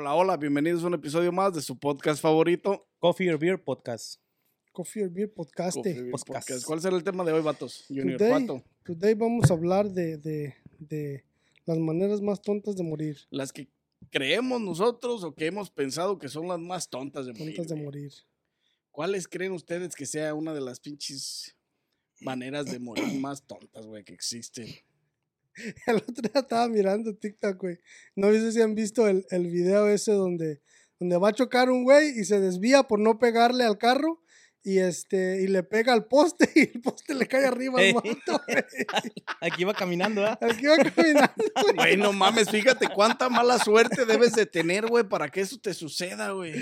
Hola, hola, bienvenidos a un episodio más de su podcast favorito. Coffee or Beer Podcast. Coffee or Beer Podcast. Coffee Beer Podcast. Podcast. ¿Cuál será el tema de hoy, vatos? Junior, Today, ¿cuánto? today vamos a hablar de, de, de las maneras más tontas de morir. Las que creemos nosotros o que hemos pensado que son las más tontas de morir. Tontas de morir. ¿Cuáles creen ustedes que sea una de las pinches maneras de morir más tontas, güey, que existen? El otro día estaba mirando TikTok, güey. No sé si han visto el, el video ese donde, donde va a chocar un güey y se desvía por no pegarle al carro y este y le pega al poste y el poste le cae arriba al güey. Aquí iba caminando, ¿ah? Al que iba caminando, güey. No mames, fíjate cuánta mala suerte debes de tener, güey, para que eso te suceda, güey.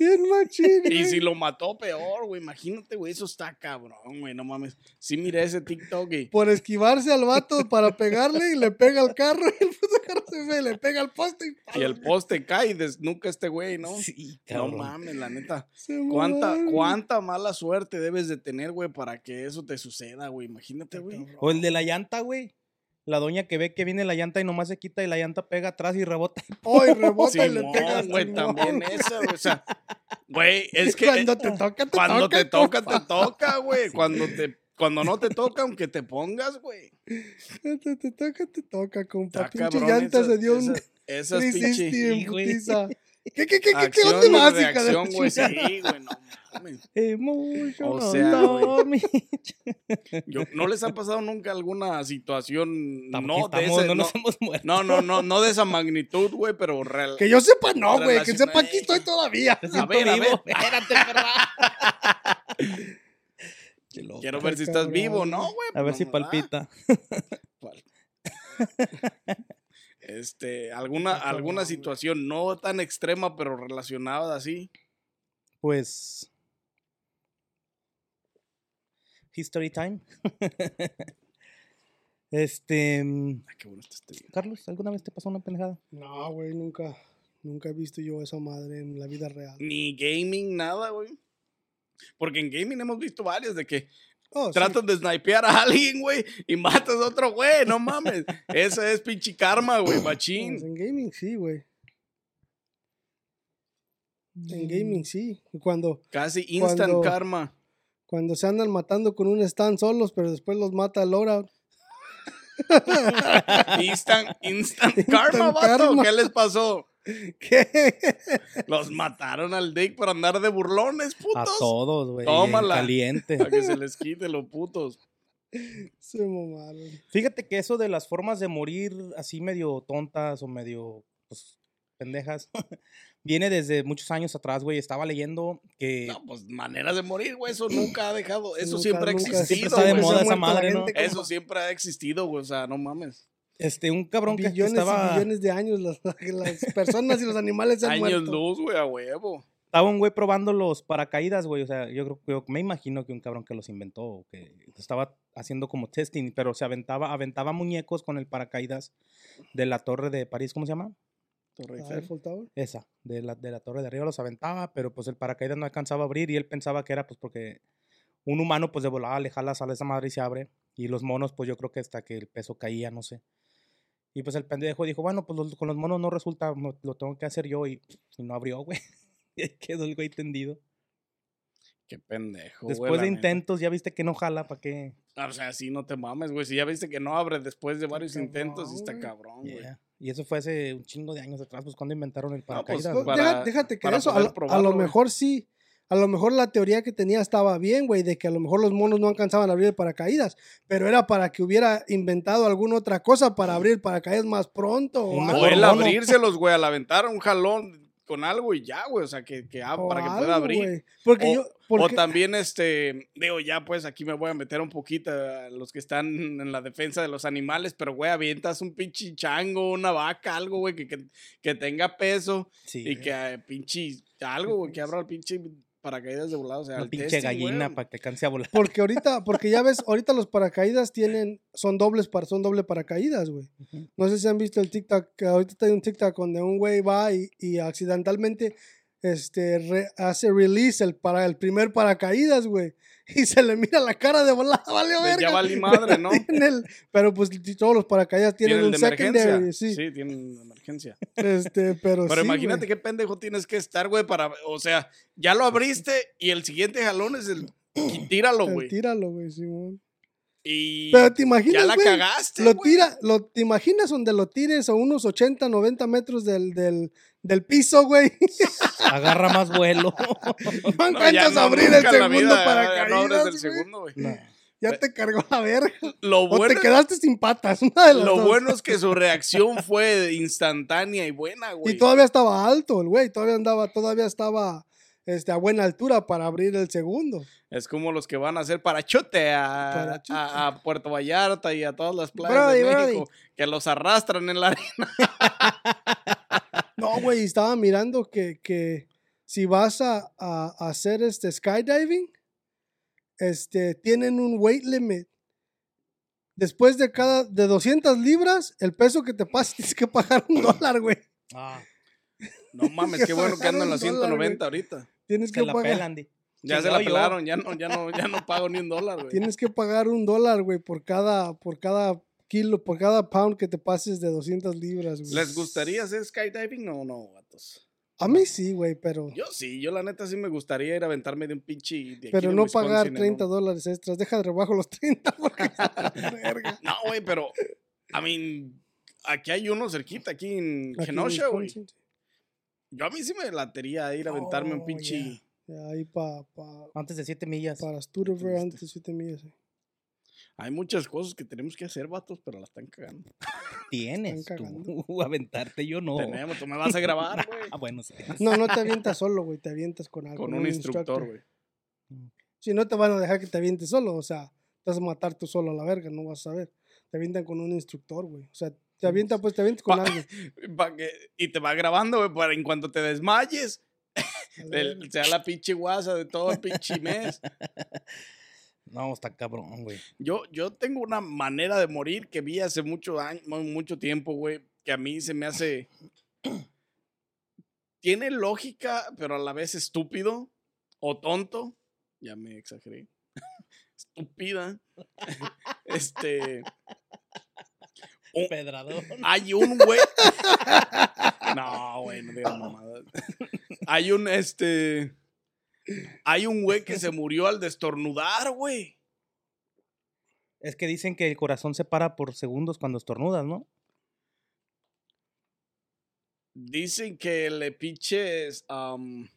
Bien machín, Y si lo mató, peor, güey. Imagínate, güey, eso está cabrón, güey, no mames. Sí miré ese TikTok y... Por esquivarse al vato para pegarle y le pega al carro y el puto carro le pega al poste y, Y el poste cae y desnuca este güey, ¿no? Sí, No cabrón. mames, la neta. ¿Cuánta, cuánta mala suerte debes de tener, güey, para que eso te suceda, güey? Imagínate, güey. O el de la llanta, güey. La doña que ve que viene la llanta y nomás se quita y la llanta pega atrás y rebota. Ay, rebota y le pega. güey, también esa, güey. O sea, güey, es que Cuando te toca, te cuando toca. te toca, te toca, güey. Cuando te cuando no te toca, aunque te pongas, güey. Cuando te toca, te toca, compa. Está Pinche cabrón, llanta esa- se dio un esa- Esas 360 pinche. ¿Qué, qué, qué, qué, qué acción onda y básica de la reacción, güey. Sí, güey, no mames. Emotional O sea, güey. Yo- ¿No les ha pasado nunca alguna situación no Tampoco de estamos, ese, no no, nos hemos muerto. no, no, no, no de esa magnitud, güey, pero real. Que yo sepa, no, güey. Que sepa, aquí estoy todavía. A ver, a vivo. ver. Espérate, perra. Loco. Quiero ver si estás cabrón. vivo, ¿no, güey? A ver Pues si palpita. Pal- Este, alguna, alguna situación no tan extrema, pero relacionada así. Pues. History time. este. mm, Ay, qué bueno está este video. Carlos, ¿alguna vez te pasó una pendejada? No, güey, nunca. Nunca he visto yo esa madre en la vida real. Ni gaming, nada, güey. Porque en gaming hemos visto varios de que Oh, sí. tratas de snipear a alguien, güey, y matas a otro güey, no mames. Esa es pinche karma, güey, machín. en gaming sí, güey. Mm. En gaming sí. Cuando, Casi instant Cuando- karma. cuando se andan matando con un stand solos, pero después los mata el Laura. Instant, instant karma, Instant vato. karma. ¿Qué les pasó? ¿Qué? Los mataron al Dick por andar de burlones, A putos. todos, güey. Tómala. Caliente. Para que se les quite los putos. Se mamaron. Fíjate que eso de las formas de morir así medio tontas o medio pues, pendejas viene desde muchos años atrás, güey. Estaba leyendo que No, pues maneras de morir, güey. Eso nunca ha dejado. Eso Nunca- siempre ha existido. Siempre está de moda esa madre, ¿no? Eso siempre ha existido, güey. O sea, no mames. Este un cabrón que billones estaba y billones de años las, las personas y los animales se han Años muerto. luz, güey, a huevo. estaba un güey probando los paracaídas, güey. O sea, yo creo yo me imagino que un cabrón que los inventó, o que estaba haciendo como testing, pero se aventaba, aventaba muñecos con el paracaídas de la torre de París, ¿cómo se llama? Torre Eiffel. Eiffel Tower. Esa, de la, de la torre de arriba los aventaba, pero pues el paracaídas no alcanzaba a abrir y él pensaba que era pues porque un humano pues de volada le jala, sale esa madre y se abre. Y los monos pues yo creo que hasta que el peso caía, no sé. Y pues el pendejo dijo, bueno, pues los- con los monos no resulta, no- lo tengo que hacer yo y, y no abrió, güey. Y ahí quedó el güey tendido. Qué pendejo. güey, Después de neta. intentos ya viste que no jala, ¿para qué? Ah, O sea, sí, no te mames, güey. Si ya viste que no abre después de varios cabrón, intentos, sí está güey. cabrón, güey. Yeah. Y eso fue hace un chingo de años atrás, pues cuando inventaron el pues, paracaídas. Pues, güey. para- deja- déjate que para eso, a, poder lo- a probarlo, lo güey. mejor sí. A lo mejor la teoría que tenía estaba bien, güey, de que a lo mejor los monos no alcanzaban a abrir el paracaídas, pero era para que hubiera inventado alguna otra cosa para abrir el paracaídas más pronto. o. O mono. abrírselos, güey, al aventar un jalón. con algo y ya, güey. O sea, que, que O para que pueda abrir. Porque O- yo. O Porque, también, este, digo, ya pues aquí me voy a meter un poquito a los que están en la defensa de los animales, pero güey, avientas un pinche chango, una vaca, algo, güey, que, que, que tenga peso Sí. y que eh, pinche, algo, güey, que abra el pinche paracaídas de volado, o sea, Una el pinche testing, gallina para que alcance a volar. porque ahorita, porque ya ves, ahorita los paracaídas tienen, son dobles para, son doble paracaídas, güey. No sé si han visto el TikTok, que ahorita hay un TikTok donde un güey va y, y accidentalmente este, re- hace release el, para, el primer paracaídas, güey. Y se le mira la cara de volada, vale, Pues ya verga. valí madre, ¿no? El- pero pues todos los paracaídas tienen, Tienen un secondary, sí. Sí, tienen emergencia. Este, pero, Pero sí, imagínate güey. qué pendejo tienes que estar, güey, para, o sea, ya lo abriste y el siguiente jalón es el, y tíralo, güey. Tíralo, güey, Simón. Y Pero te imaginas, ya la güey, cagaste, Lo tira, lo, ¿te imaginas donde lo tires a unos 80, 90 metros del, del, del piso, güey? Agarra más vuelo. No encuentras no, abrir el segundo paracaídas, no abres el güey. segundo, güey. No. Ya te cargó la verga. Lo O bueno, te quedaste sin patas, una de las lo dos. bueno es que su reacción fue instantánea y buena, güey. Y todavía estaba alto el güey, todavía andaba, todavía estaba este, a buena altura para abrir el segundo. Es como los que van a hacer parachote a, Parachote. a- a Puerto Vallarta y a todas las playas Brody, de brody. México, que los arrastran en la arena. No, güey, estaba mirando que, que si vas a hacer este skydiving, este, tienen un weight limit. Después de cada, de 200 libras, el peso que te pases tienes que pagar un dólar, güey. Ah, No mames, qué bueno que ando en la Pagaron un dólar, 190 ahorita. Tienes se que la pagar. Ya se la yo. pelaron, ya no, ya no, ya no pago ni un dólar, güey. Tienes que pagar un dólar, güey, por cada, por cada kilo, por cada pound que te pases de 200 libras, güey. ¿Les gustaría hacer skydiving o no, vatos? A mí sí, güey, pero, Yo sí, yo la neta sí me gustaría ir a aventarme de un pinche. de aquí pero de no pagar Wisconsin en 30 un- dólares extras. Deja de rebajo los 30 porque verga. No, güey, pero. I mean, aquí hay uno cerquita, aquí en Aquí en Kenosha, güey. Yo a mí sí me latería ir a aventarme un Oh, pinche. Ahí pa, pa, Antes de 7 millas. para Studever antes de 7 millas. eh. Hay muchas cosas que tenemos que hacer, vatos, pero la están cagando. Tienes Están tú aventarte, yo no. Tenemos, tú me vas a grabar, güey. Ah, bueno, sí. No, no te avientas solo, güey, te avientas con algo. Con un instructor, güey. Si no te van a dejar que te avientes solo, o sea, te vas a matar tú solo a la verga, no vas a saber. Te avientan con un instructor, güey. O sea, te avientan, pues te avientas con Pa- alguien. Pa' que- y te va grabando, güey, para en cuanto te desmayes, el- sea la pinche guasa de todo el pinche mes. No, está cabrón, güey. Yo, yo tengo una manera de morir que vi hace mucho, año, mucho tiempo, güey, que a mí se me hace... Tiene lógica, pero a la vez estúpido o tonto. Ya me exageré. Estúpida. Este... un- Pedrador. hay un güey... No, güey, no digas mamadas. Hay un, este... Hay un güey que se murió al destornudar, güey. Es que dicen que el corazón se para por segundos cuando estornudas, ¿no? Dicen que le pinches. no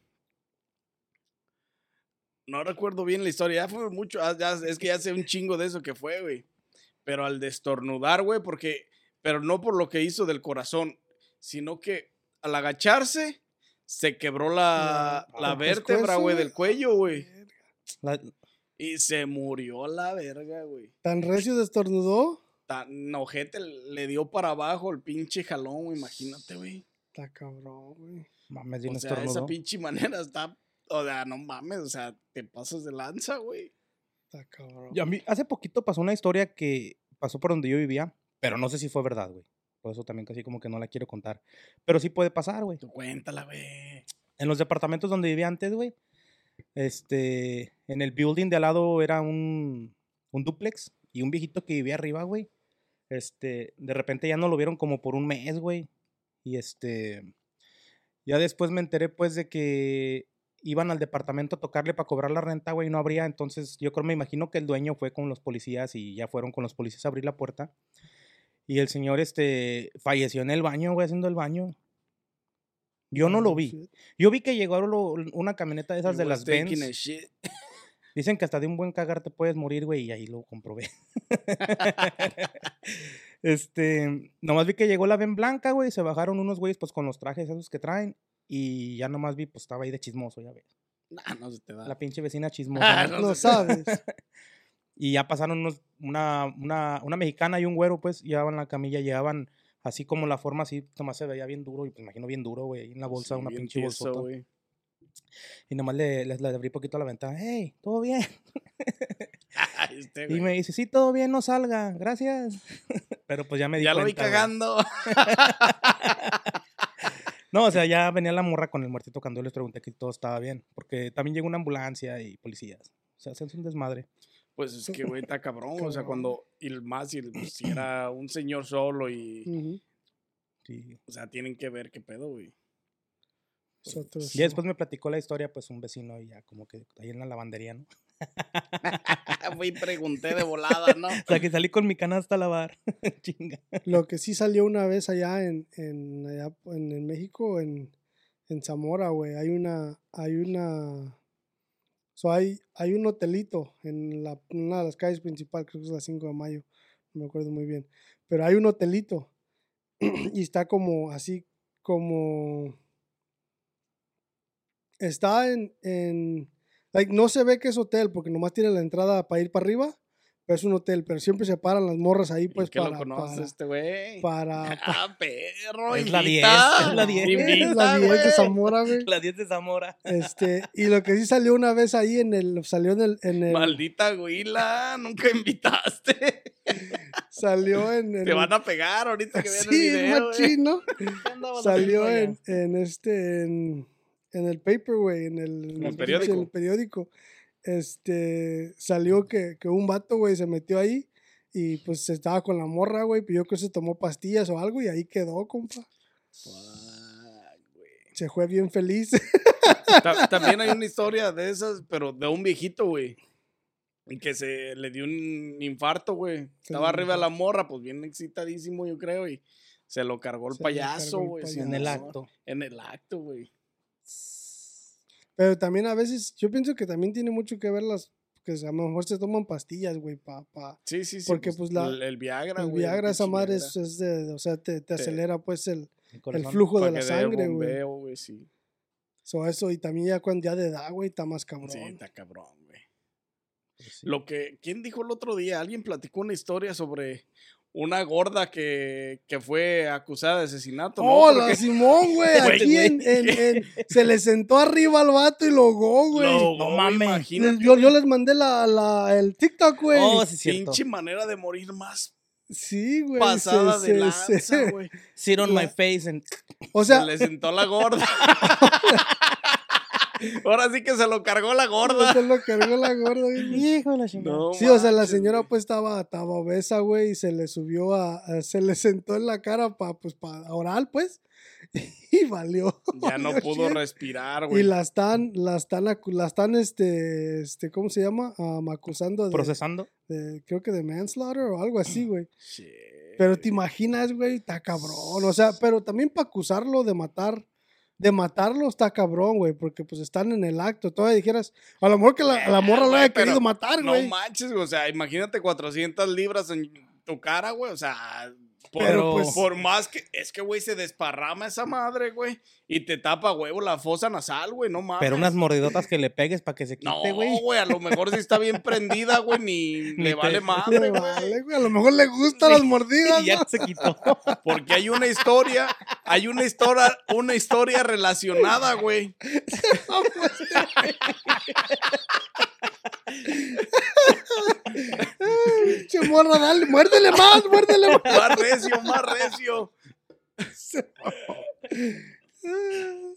recuerdo bien la historia. Ya fue mucho. ah, ya- es que ya hace un chingo de eso que fue, güey. Pero al destornudar, güey, porque. Pero no por lo que hizo del corazón, sino que al agacharse se quebró la, No, la ¿por vértebra, güey, del cuello, güey. La- Y se murió la verga, güey. ¿Tan recio destornudó? Tan ojete le dio para abajo el pinche jalón, güey. Imagínate, güey. Está cabrón, güey. mames, bien O sea, esa pinche manera está. O sea, no mames, o sea, te pasas de lanza, güey. Está cabrón. Y a mí, hace poquito pasó una historia que pasó por donde yo vivía, pero no sé si fue verdad, güey. Por eso también casi como que no la quiero contar. Pero sí puede pasar, güey. Tú cuéntala, güey. En los departamentos donde vivía antes, güey, este, en el building de al lado era un, un duplex y un viejito que vivía arriba, güey. Este, de repente ya no lo vieron como por un mes, güey. Y este, ya después me enteré, pues, de que iban al departamento a tocarle para cobrar la renta, güey, y no abría. Entonces, yo creo, me imagino que el dueño fue con los policías y ya fueron con los policías a abrir la puerta. Y el señor, este, falleció en el baño, güey, haciendo el baño. Yo no lo vi. Yo vi que llegó lo- una camioneta de esas de las Benz. a shit. Dicen que hasta de un buen cagar te puedes morir, güey, y ahí lo comprobé. este, nomás vi que llegó la ven blanca, güey, y se bajaron unos güeyes pues con los trajes esos que traen Y ya nomás vi, pues estaba ahí de chismoso, ya ves. Nah, no se te da. La pinche vecina chismosa. Ah, ¿no? No sé. sabes. Y ya pasaron unos, una, una, una mexicana y un güero, pues, llevaban la camilla, llegaban así como la forma así, nomás se veía bien duro, y pues imagino bien duro, güey, en la bolsa, Sí, una pinche güey. Y nomás le, le, le abrí poquito la ventana, hey, ¿todo bien? Este, Y me dice, sí, todo bien, no salga, gracias. Pero pues ya me di Ya lo vi cagando. No, o sea, ya venía la morra con el muertito cuando yo les pregunté que todo estaba bien, porque también llegó una ambulancia y policías. O sea, es un desmadre. Pues es que, güey, está cabrón. O sea, cuando. Y el más, si, el- si era un señor solo y. Sí. O sea, tienen que ver qué pedo, güey. Nosotros, Y después me platicó la historia, pues un vecino y ya como que ahí en la lavandería, ¿no? Fui y pregunté de volada, ¿no? O sea, que salí con mi canasta a lavar. Chinga. Lo que sí salió una vez allá en, en, allá en, en México, en, en Zamora, güey, hay una, hay una, so hay, hay un hotelito en la, una de las calles principales, creo que es la 5 de mayo, no me acuerdo muy bien, pero hay un hotelito y está como así, como, está en, en, like, no se ve que es hotel porque nomás tiene la entrada para ir para arriba, es un hotel, pero siempre se paran las morras ahí pues ¿Y qué para, lo conoces para, este güey? para, Ah, perro. Es la 10, invita, es la 10. invita, la 10 de. Zamora, güey. La 10 de Zamora. Este, y lo que sí salió una vez ahí en el, salió en el, en el, Maldita güila, nunca invitaste. salió en el, Te van a pegar ahorita que vean el sí, video. güey. machín, ¿no? Andabas Salió en, en este, en, en el paper, güey, en el, en el periódico. en el periódico. Este, salió que, que un vato, güey, se metió ahí y pues estaba con la morra, güey, pero yo creo que se tomó pastillas o algo y ahí quedó, compa. Se fue bien feliz. Ta- También hay una historia de esas, pero de un viejito, güey. y Que se le dio un infarto, güey. Estaba arriba de la morra, pues bien excitadísimo, yo creo, y se lo cargó el Se payaso, güey. En el acto. En el acto, güey. Pero también a veces, yo pienso que también tiene mucho que ver las, que a lo mejor se toman pastillas, güey, pa, pa, Sí, sí, sí. Porque, pues, la- el, el Viagra, El güey. el Viagra, esa madre es, es de, o sea, te, te Te- acelera pues el, El flujo de la sangre, güey. sí. So, eso, y también ya cuando ya de edad, güey, está más cabrón. Sí, está cabrón, güey. Pues sí. Lo que, ¿quién dijo el otro día? Alguien platicó una historia sobre una gorda que, que fue acusada de asesinato, ¿no? ¡Oh, la Porque Simón, güey! Aquí en, en- en- se le sentó arriba al vato y lo ahogó, güey. lo no mames. imagínate, Yo, yo les mandé la, la, el TikTok, güey. Oh, sí, cierto. pinche manera de morir más sí, güey. pasada se- de se- lanza, güey. Sit on la- my face and... O sea, se le sentó la gorda. Ahora sí que se lo cargó la gorda. se lo cargó la gorda. güey. Hijo de la chingada. No Sí, o sea, la señora pues estaba, estaba obesa, güey, y se le subió a, a- se le sentó en la cara para, pues, para oral, pues, y valió. Ya no pudo shit. respirar, Y güey. la están, la están, la están, este, este, ¿cómo se llama? Am, acusando de, Procesando. de- creo que de manslaughter o algo así, güey. Shit. Pero te imaginas, güey, está cabrón. O sea, pero también para acusarlo de matar, de matarlo está cabrón, güey, porque pues están en el acto. Todavía dijeras, a lo mejor que la, la morra lo güey, haya querido matar, No güey. manches, güey, o sea, imagínate 400 libras en tu cara, güey, o sea, por, Pero, pues- por más que, es que, güey, se desparrama esa madre, güey, y te tapa, huevo, la fosa nasal, güey, no mames. Pero unas mordidotas que le pegues para que se No, quite, güey. güey, a lo mejor si está bien prendida, güey, ni, Ni le te- vale Le madre, güey. vale, güey. A lo mejor le gustan las mordidas, Y ya ¿no? se quitó. Porque hay una historia, hay una historia, una historia relacionada, güey. Che, morra, dale, muérdele más, muérdele más. Más recio, más recio.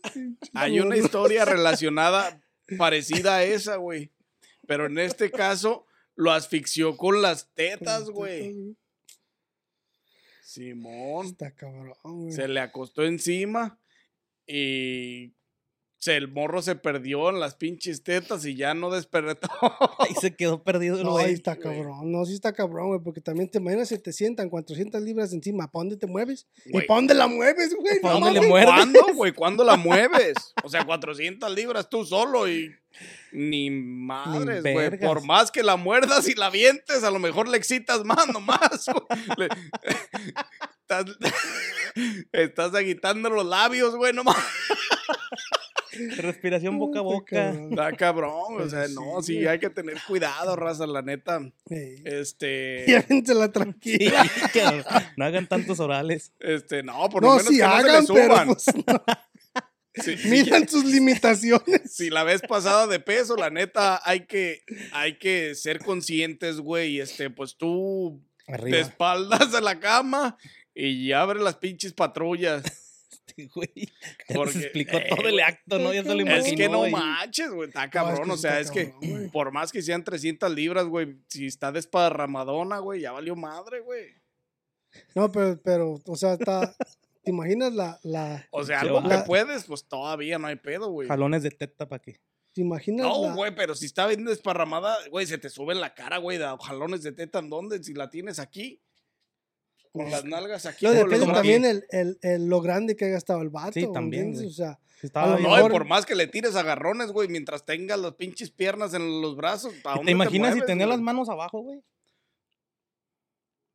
Hay una historia relacionada parecida a esa, güey. Pero en este caso lo asfixió con las tetas, güey. Simón. Está cabrón, güey. Se le acostó encima y se, el morro se perdió en las pinches tetas y ya no despertó. Ahí se quedó perdido el No, ahí güey. está cabrón. No, sí está cabrón, güey. Porque también te imaginas si te sientan 400 libras encima. ¿Para dónde te mueves? ¿Y para dónde la mueves, güey? ¿Pa' No dónde le mueves? ¿Cuándo, güey? ¿Cuándo la mueves? O sea, 400 libras tú solo y ni madres, güey. Por más que la muerdas y la vientes, a lo mejor le excitas más nomás. Le- estás, estás agitando los labios, güey, nomás. Respiración boca a boca. Está cabrón, o Pues sea, no, sí, hay que tener cuidado, raza, la neta. Este, Llévensela Sí, tranquila. no hagan tantos orales. este, no, por lo No, menos que no hagan, se le pero suban. pues, no. Sí, sí, miran sus limitaciones. si la vez pasada de peso, la neta, hay que, hay que ser conscientes, güey. Este, pues tú te Arriba. espaldas a la cama y abre las pinches patrullas. Este güey. Ya Porque, explicó eh, todo el acto, ¿no? Ya se lo es que Es que imaginó. no manches, güey, está No, es cabrón. que o sea, es que cabrón, por más que sean 300 libras, güey, si está desparramadona, güey, ya valió madre, güey. No, pero, pero, o sea, está. ¿Te imaginas la, la, O sea, Se algo que puedes, pues todavía no hay pedo, güey. Jalones de teta para qué. te imaginas No, la- güey, pero si está bien desparramada, güey, se te sube en la cara, güey, de jalones de teta, ¿en dónde? Si la tienes aquí, con las nalgas aquí. Lo o depende también el, el, el- lo grande que haya estado el vato. Sí, también. O sea. No, y mejor- por más que le tires agarrones, güey, mientras tengas las pinches piernas en los brazos, ¿a dónde ¿Te imaginas si mueves, tenía güey? las manos abajo, güey?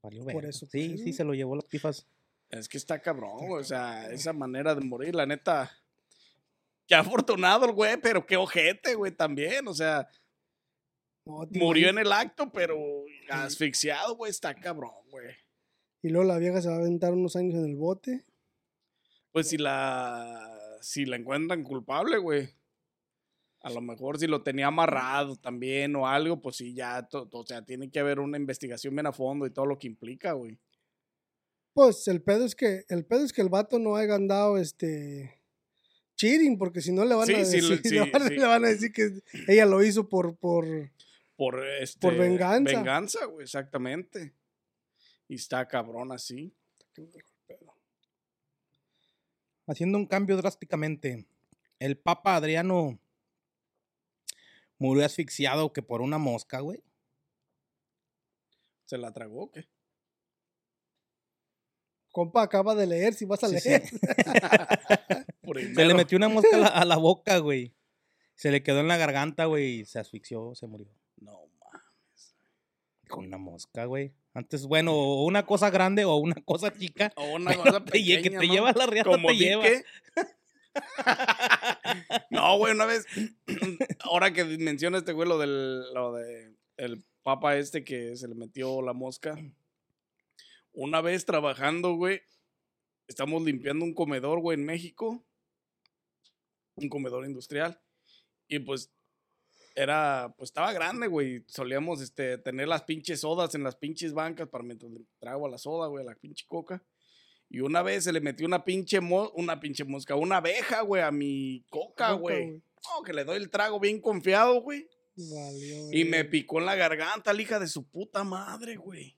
Valió Por eso, Sí, sí, se lo llevó las pifas. Es que está cabrón, güey, o sea, esa manera de morir, la neta. Qué afortunado el güey, pero qué ojete, güey, también, o sea, no, murió en el acto, pero asfixiado, güey, está cabrón, güey. Y luego la vieja se va a aventar unos años en el bote. Pues si la, si la encuentran culpable, güey. A lo mejor si lo tenía amarrado también o algo, pues sí, ya, to- o sea, tiene que haber una investigación bien a fondo y todo lo que implica, güey. Pues el pedo es que, el pedo es que el vato no haya andado este cheating, porque si no le van Sí, a sí, decir, sí, le, van, sí. le van a decir que ella lo hizo por, por Por, este, venganza. Venganza, güey, exactamente. Y está cabrón así. Haciendo un cambio drásticamente. El Papa Adriano murió asfixiado que por una mosca, güey. ¿Se la tragó o qué? compa acaba de leer, si vas a Sí, leer. Se le metió una mosca a la, a la boca, güey. Se le quedó en la garganta, güey, y se asfixió, se murió. No. Con una mosca, güey. Antes, bueno, o una cosa grande o una cosa chica. O una cosa te lle- que pequeña, te ¿no? lleva la riata, Como te lleva. no, güey, una vez, ahora que menciona este güey lo del, lo de el papa este que se le metió la mosca. Una vez trabajando, güey, estamos limpiando un comedor, güey, en México. Un comedor industrial. Y pues era, pues estaba grande, güey. Solíamos este, tener las pinches sodas en las pinches bancas para mientras le trago a la soda, güey, a la pinche coca. Y una vez se le metió una pinche, mo- una pinche mosca, una abeja, güey, a mi coca, güey. No, que le doy el trago bien confiado, güey. Valió, Y me picó en la garganta, la hija de su puta madre, güey.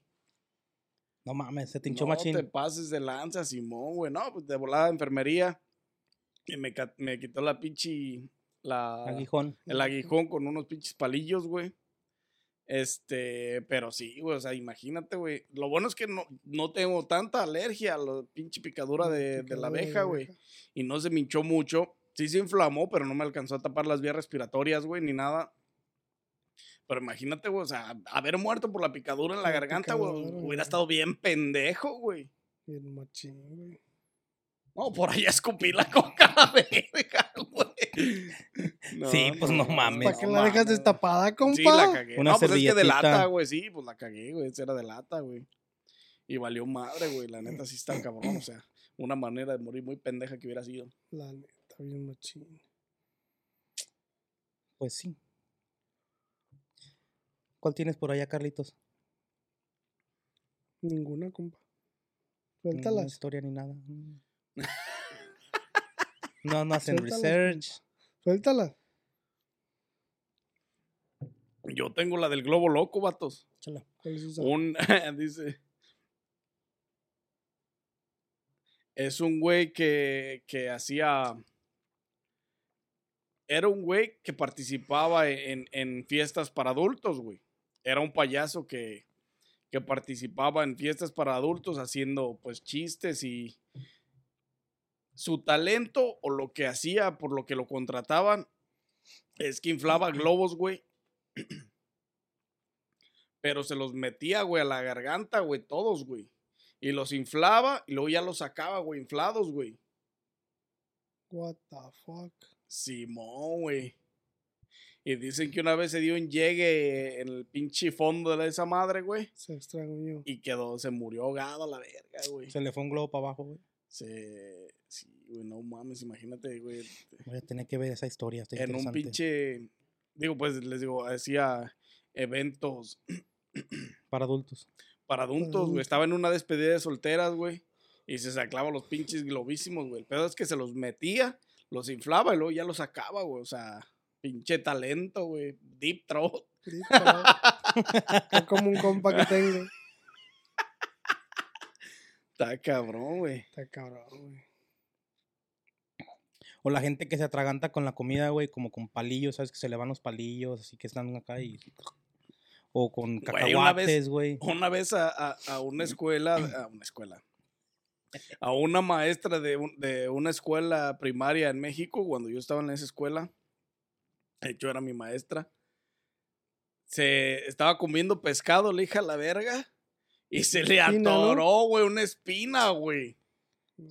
No mames, se te hinchó No machín. te pases de lanza, Simón, güey. No, pues de volada enfermería. Y me, me quitó la pinche. La, Aguijón. el aguijón con unos pinches palillos, güey. Este, pero sí, güey, o sea, imagínate, güey. Lo bueno es que no, no tengo tanta alergia a la pinche picadura de, de la abeja, güey. Y no se me hinchó mucho. Sí se inflamó, pero no me alcanzó a tapar las vías respiratorias, güey, ni nada. Pero imagínate, güey, o sea, haber muerto por la picadura en la La garganta, güey, hubiera estado bien pendejo, güey. Bien machín, güey. No, por ahí escupí la coca a la verga, güey. No, Sí, pues, no mames. ¿Para qué la dejas destapada, compa? Sí, la cagué. Una no, pues es que de lata, güey, sí, pues la cagué, güey. Esa era de lata, güey. Y valió madre, güey. La neta sí está cabrón. O sea, una manera de morir muy pendeja que hubiera sido. La neta, bien machín. Pues sí. ¿Cuál tienes por allá, Carlitos? Ninguna, compa. Suéltalas. historia ni nada. No, no hacen Suéltalas, research. Suéltalas. Yo tengo la del globo loco, vatos. Échala. ¿Cuál es? Un, dice. Es un güey que, que hacía. Era un güey que participaba en, en fiestas para adultos, güey. Era un payaso que, que participaba en fiestas para adultos haciendo pues chistes y su talento o lo que hacía por lo que lo contrataban es que inflaba globos, güey. Pero se los metía, güey, a la garganta, güey, todos, güey. Y los inflaba y luego ya los sacaba, güey, inflados, güey. What the fuck. Simón, güey. Y dicen que una vez se dio un llegue en el pinche fondo de esa madre, güey. Se extrañó. Y quedó, se murió ahogado a la verga, güey. Se le fue un globo para abajo, güey. Se. Sí, güey, no mames, imagínate, güey. Voy a tener que ver esa historia. Está En un pinche. Digo, pues les digo, hacía eventos Para adultos. para adultos, güey. Estaba en una despedida de solteras, güey. Y se sacaba los pinches globísimos, güey. El pedo es que se los metía, los inflaba y luego ya los sacaba, güey. O sea, pinche talento, güey. Deep throat. Sí, pero- Es como un compa que tengo. Está cabrón, güey. Está cabrón, güey. O la gente que se atraganta con la comida, güey, como con palillos, ¿sabes? Que se le van los palillos, así que están acá y... O con Güey, una vez- cacahuates, güey. Una vez a, a- a una escuela, a una escuela, a una maestra de, un- de una escuela primaria en México, cuando yo estaba en esa escuela, de hecho era mi maestra, se estaba comiendo pescado, le hija la verga, y se le atoró, güey, una espina, güey. No.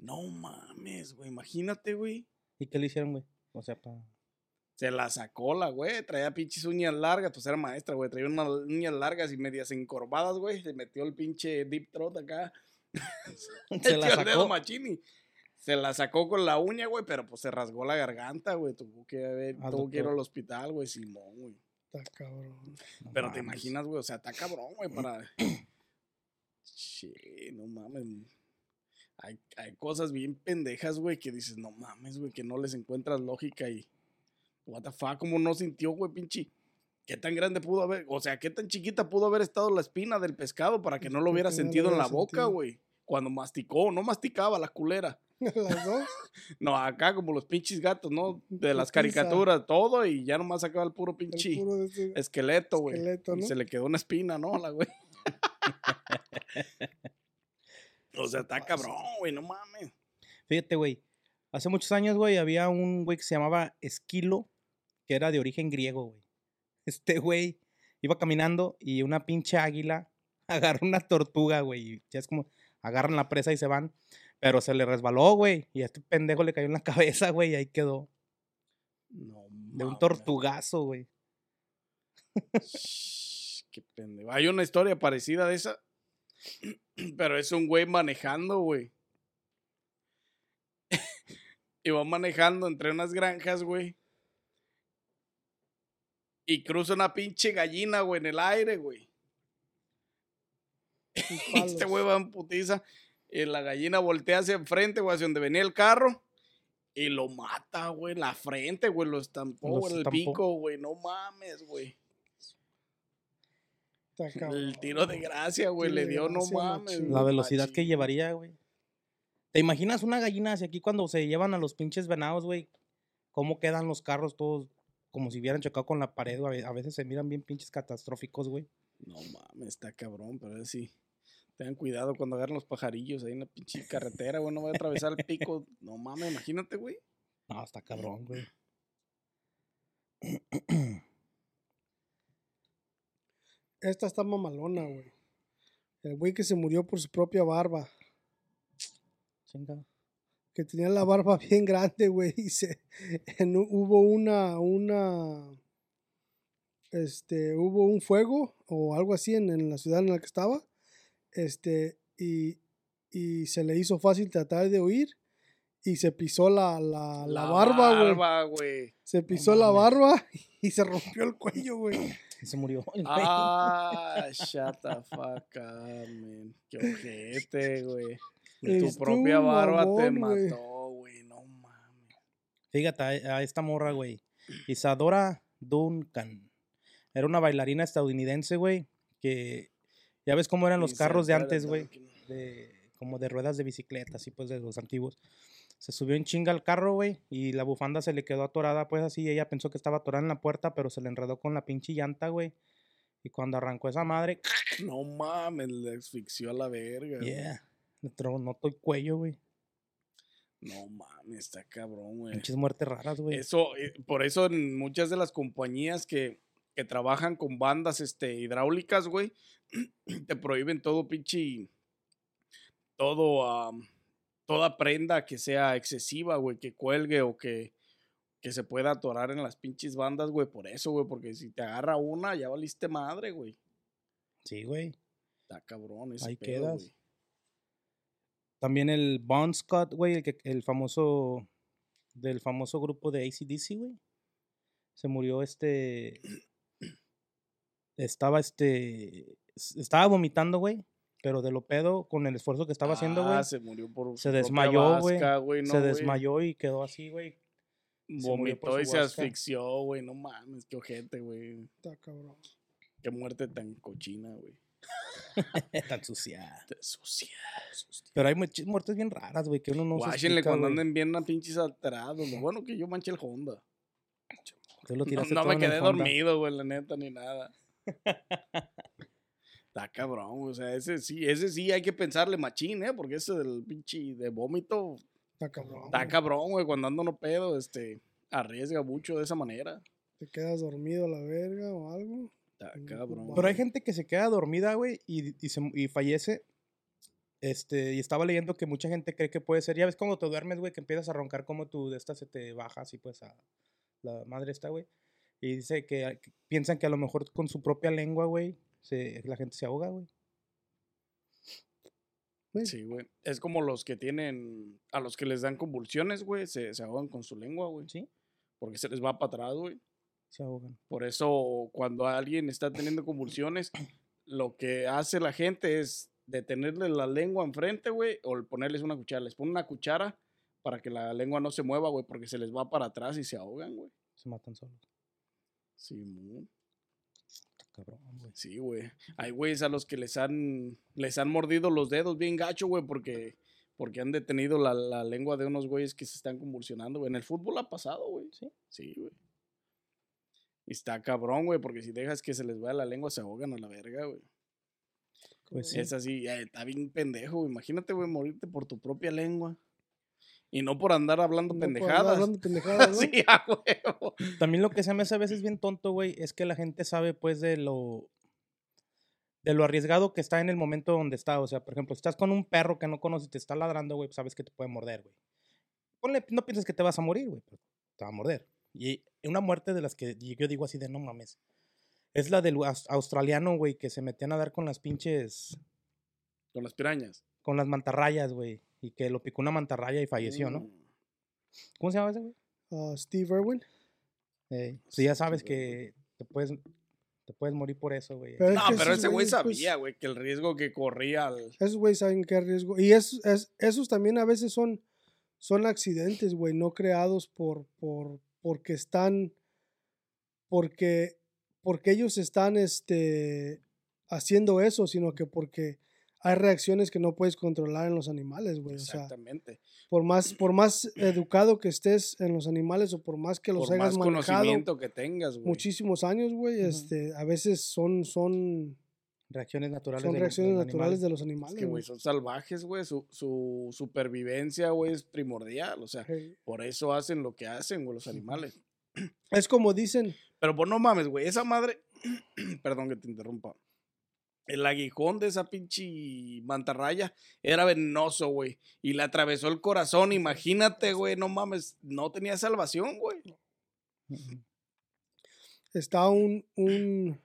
No mames, güey, imagínate, güey. ¿Y qué le hicieron, güey? O sea, pa... Se la sacó la güey, traía pinches uñas largas, pues era maestra, güey, traía unas uñas largas y medias encorvadas, güey, se metió el pinche deep throat acá. Se la el dedo sacó. machini. Se la sacó con la uña, güey, pero pues se rasgó la garganta, güey, tuvo que, haber, Al tuvo que ir al hospital, güey, Simón, güey. Está cabrón. No Pero te imaginas, güey, o sea, está cabrón, güey, para... Che, no mames. Hay, hay cosas bien pendejas, güey, que dices, no mames, güey, que no les encuentras lógica y... What the fuck, ¿cómo no sintió, güey, pinche? ¿Qué tan grande pudo haber? O sea, ¿qué tan chiquita pudo haber estado la espina del pescado para que no lo hubiera no lo sentido en la boca, güey? Cuando masticó, no masticaba la culera. Las dos. No, acá como los pinches gatos, ¿no? De las caricaturas, todo, y ya nomás sacaba el puro El pinche puro esqueleto, güey. esqueleto, Y ¿no? se le quedó una espina, ¿no? La güey. o sea, está cabrón, güey, no mames. Fíjate, güey. Hace muchos años, güey, había un güey que se llamaba Esquilo, que era de origen griego, güey. Este güey iba caminando y una pinche águila agarró una tortuga, güey. Ya es como, agarran la presa y se van. Pero se le resbaló, güey. Y a este pendejo le cayó en la cabeza, güey, y ahí quedó. No De un tortugazo, güey. Qué pendejo. Hay una historia parecida de esa. Pero es un güey manejando, güey. y va manejando entre unas granjas, güey. Y cruza una pinche gallina, güey, en el aire, güey. Este güey va en putiza. Y la gallina voltea hacia enfrente, güey, hacia donde venía el carro. Y lo mata, güey, en la frente, güey, lo estampó en el pico, güey. No mames, güey. Está cabrón. El tiro de gracia, güey, le dio, no mames. La velocidad que llevaría, güey. ¿Te imaginas una gallina hacia aquí cuando se llevan a los pinches venados, güey? ¿Cómo quedan los carros todos como si hubieran chocado con la pared? güey? A veces se miran bien pinches catastróficos, güey. No mames, está cabrón, pero es sí. Tengan cuidado cuando agarran los pajarillos ahí en la pinche carretera, güey. No voy a atravesar el pico. No mames, imagínate, güey. No, está cabrón, güey. Esta está mamalona, güey. El güey que se murió por su propia barba. Chinga. Que tenía la barba bien grande, güey. Y se, en hubo una, una, este, hubo un fuego o algo así en, en la ciudad en la que estaba. Este, y, y se le hizo fácil tratar de huir. Y se pisó la, la, la, barba, güey. barba, güey. Se pisó la barba y se rompió el cuello, güey. Y se murió. el güey. Ah, shut the fuck up, man. Qué ojete, güey. Tu propia barba te mamón, mató, güey. No mames. Fíjate a, a esta morra, güey. Isadora Duncan. Era una bailarina estadounidense, güey. Que ya ves cómo eran los carros de antes, güey. De- como de ruedas de bicicleta, así pues de los antiguos. Se subió en chinga al carro, güey, y la bufanda se le quedó atorada, pues así. Ella pensó que estaba atorada en la puerta, pero se le enredó con la pinche llanta, güey. Y cuando arrancó esa madre, No mames, le asfixió a la verga. yeah, le tronó todo el cuello, güey. No mames, está cabrón, güey. Pinches muertes raras, güey. Eso, eh, por eso en muchas de las compañías que, que trabajan con bandas este, hidráulicas, güey, te prohíben todo pinche, todo, am, toda prenda que sea excesiva, güey, que cuelgue o que, que se pueda atorar en las pinches bandas, güey, por eso, güey, porque si te agarra una, ya valiste madre, güey. Sí, güey. Está cabrón ese Ahí pedo, quedas. güey. También el Bon Scott, güey, el, que- el famoso, del famoso grupo de ACDC, güey. Se murió este, estaba este, estaba vomitando, güey, pero de lo pedo, con el esfuerzo que estaba haciendo, güey, Ah, se murió por se desmayó, güey, no, se desmayó y quedó así, güey. se Vomitó y se vasca. asfixió, güey. No mames, qué ojete, güey. Está cabrón. Qué muerte tan cochina, güey. Tan sucia. Te sucia. Pero hay muchas muertes bien raras, güey, que uno no se Guáchenle cuando anden bien a pinches alterados. Lo bueno que yo manché el Honda. Lo No, no me quedé dormido, güey, la neta, ni nada. Está cabrón, o sea, ese sí, ese sí hay que pensarle machín, ¿eh? Porque ese del pinche de vómito Está cabrón. está cabrón, güey. Cuando ando no pedo, este, arriesga mucho de esa manera. Te quedas dormido a la verga o algo. Está cabrón. Pero hay gente que se queda dormida, güey, y, y, se- y fallece. Este, y estaba leyendo que mucha gente cree que puede ser. Ya ves cuando te duermes, güey, que empiezas a roncar como tú de esta se te baja así, pues, a la madre esta, güey. Y dice que, que piensan que a lo mejor con su propia lengua, güey, se, la gente se ahoga, güey. Sí, güey. Es como los que tienen, a los que les dan convulsiones, güey, se, se ahogan con su lengua, güey. Sí. Porque se les va para atrás, güey. Se ahogan. Por eso, cuando alguien está teniendo convulsiones, lo que hace la gente es detenerle la lengua enfrente, güey, o ponerles una cuchara. Les pone una cuchara para que la lengua no se mueva, güey, porque se les va para atrás y se ahogan, güey. Se matan solos. Sí, mu. Está cabrón, güey. Sí, güey. Hay güeyes a los que les han, les han mordido los dedos bien gacho, güey, porque, porque han detenido la, la lengua de unos güeyes que se están convulsionando, güey. En el fútbol ha pasado, güey. Sí. Sí, güey. Y está cabrón, güey, porque si dejas que se les vaya la lengua, se ahogan a la verga, güey. Pues sí. Es así, eh, está bien pendejo, güey. Imagínate, güey, morirte por tu propia lengua. Y no por andar hablando No por andar pendejadas. hablando pendejadas, ¿no? sí, a huevo. También lo que se me hace a veces bien tonto, güey, es que la gente sabe, pues, de lo. De lo arriesgado que está en el momento donde está. O sea, por ejemplo, si estás con un perro que no conoces y te está ladrando, güey, pues sabes que te puede morder, güey. Ponle, no pienses que te vas a morir, güey, pero te va a morder. Y una muerte de las que yo digo así de no mames. Es la del aus- australiano, güey, que se metía a nadar con las pinches. Con las pirañas. Con las mantarrayas, güey. Y que lo picó una mantarraya y falleció, ¿no? Mm. ¿Cómo se llama ese, güey? Ah, Steve Irwin. Eh, pues ya sabes güey. que te puedes, te puedes morir por eso, güey. Pero es No, que pero ese güey pues, sabía, güey, que el riesgo que corría al... Esos güeyes saben qué riesgo. Y es, es- esos también a veces son, son accidentes, güey, no creados por, por, porque están, porque, porque ellos están, este, haciendo eso, sino que porque hay reacciones que no puedes controlar en los animales, güey. O sea, Exactamente. por más, por más educado que estés en los animales o por más que los Por hayas más manejado conocimiento que tengas, güey. muchísimos años, güey, este, a veces son, son, Reacciones naturales. son de los- reacciones de los naturales animales. de los Es animales. que, güey, güey. son salvajes, güey. Su, su supervivencia, güey, es primordial. O sea, Hey. por eso hacen lo que hacen, güey, los animales. Es como dicen, Pero pues no mames, güey. Esa madre. Perdón que te interrumpa. El aguijón de esa pinche mantarraya era venenoso, güey. Y le atravesó el corazón. Imagínate, güey. No mames. No tenía salvación, güey. Ujú. está un, un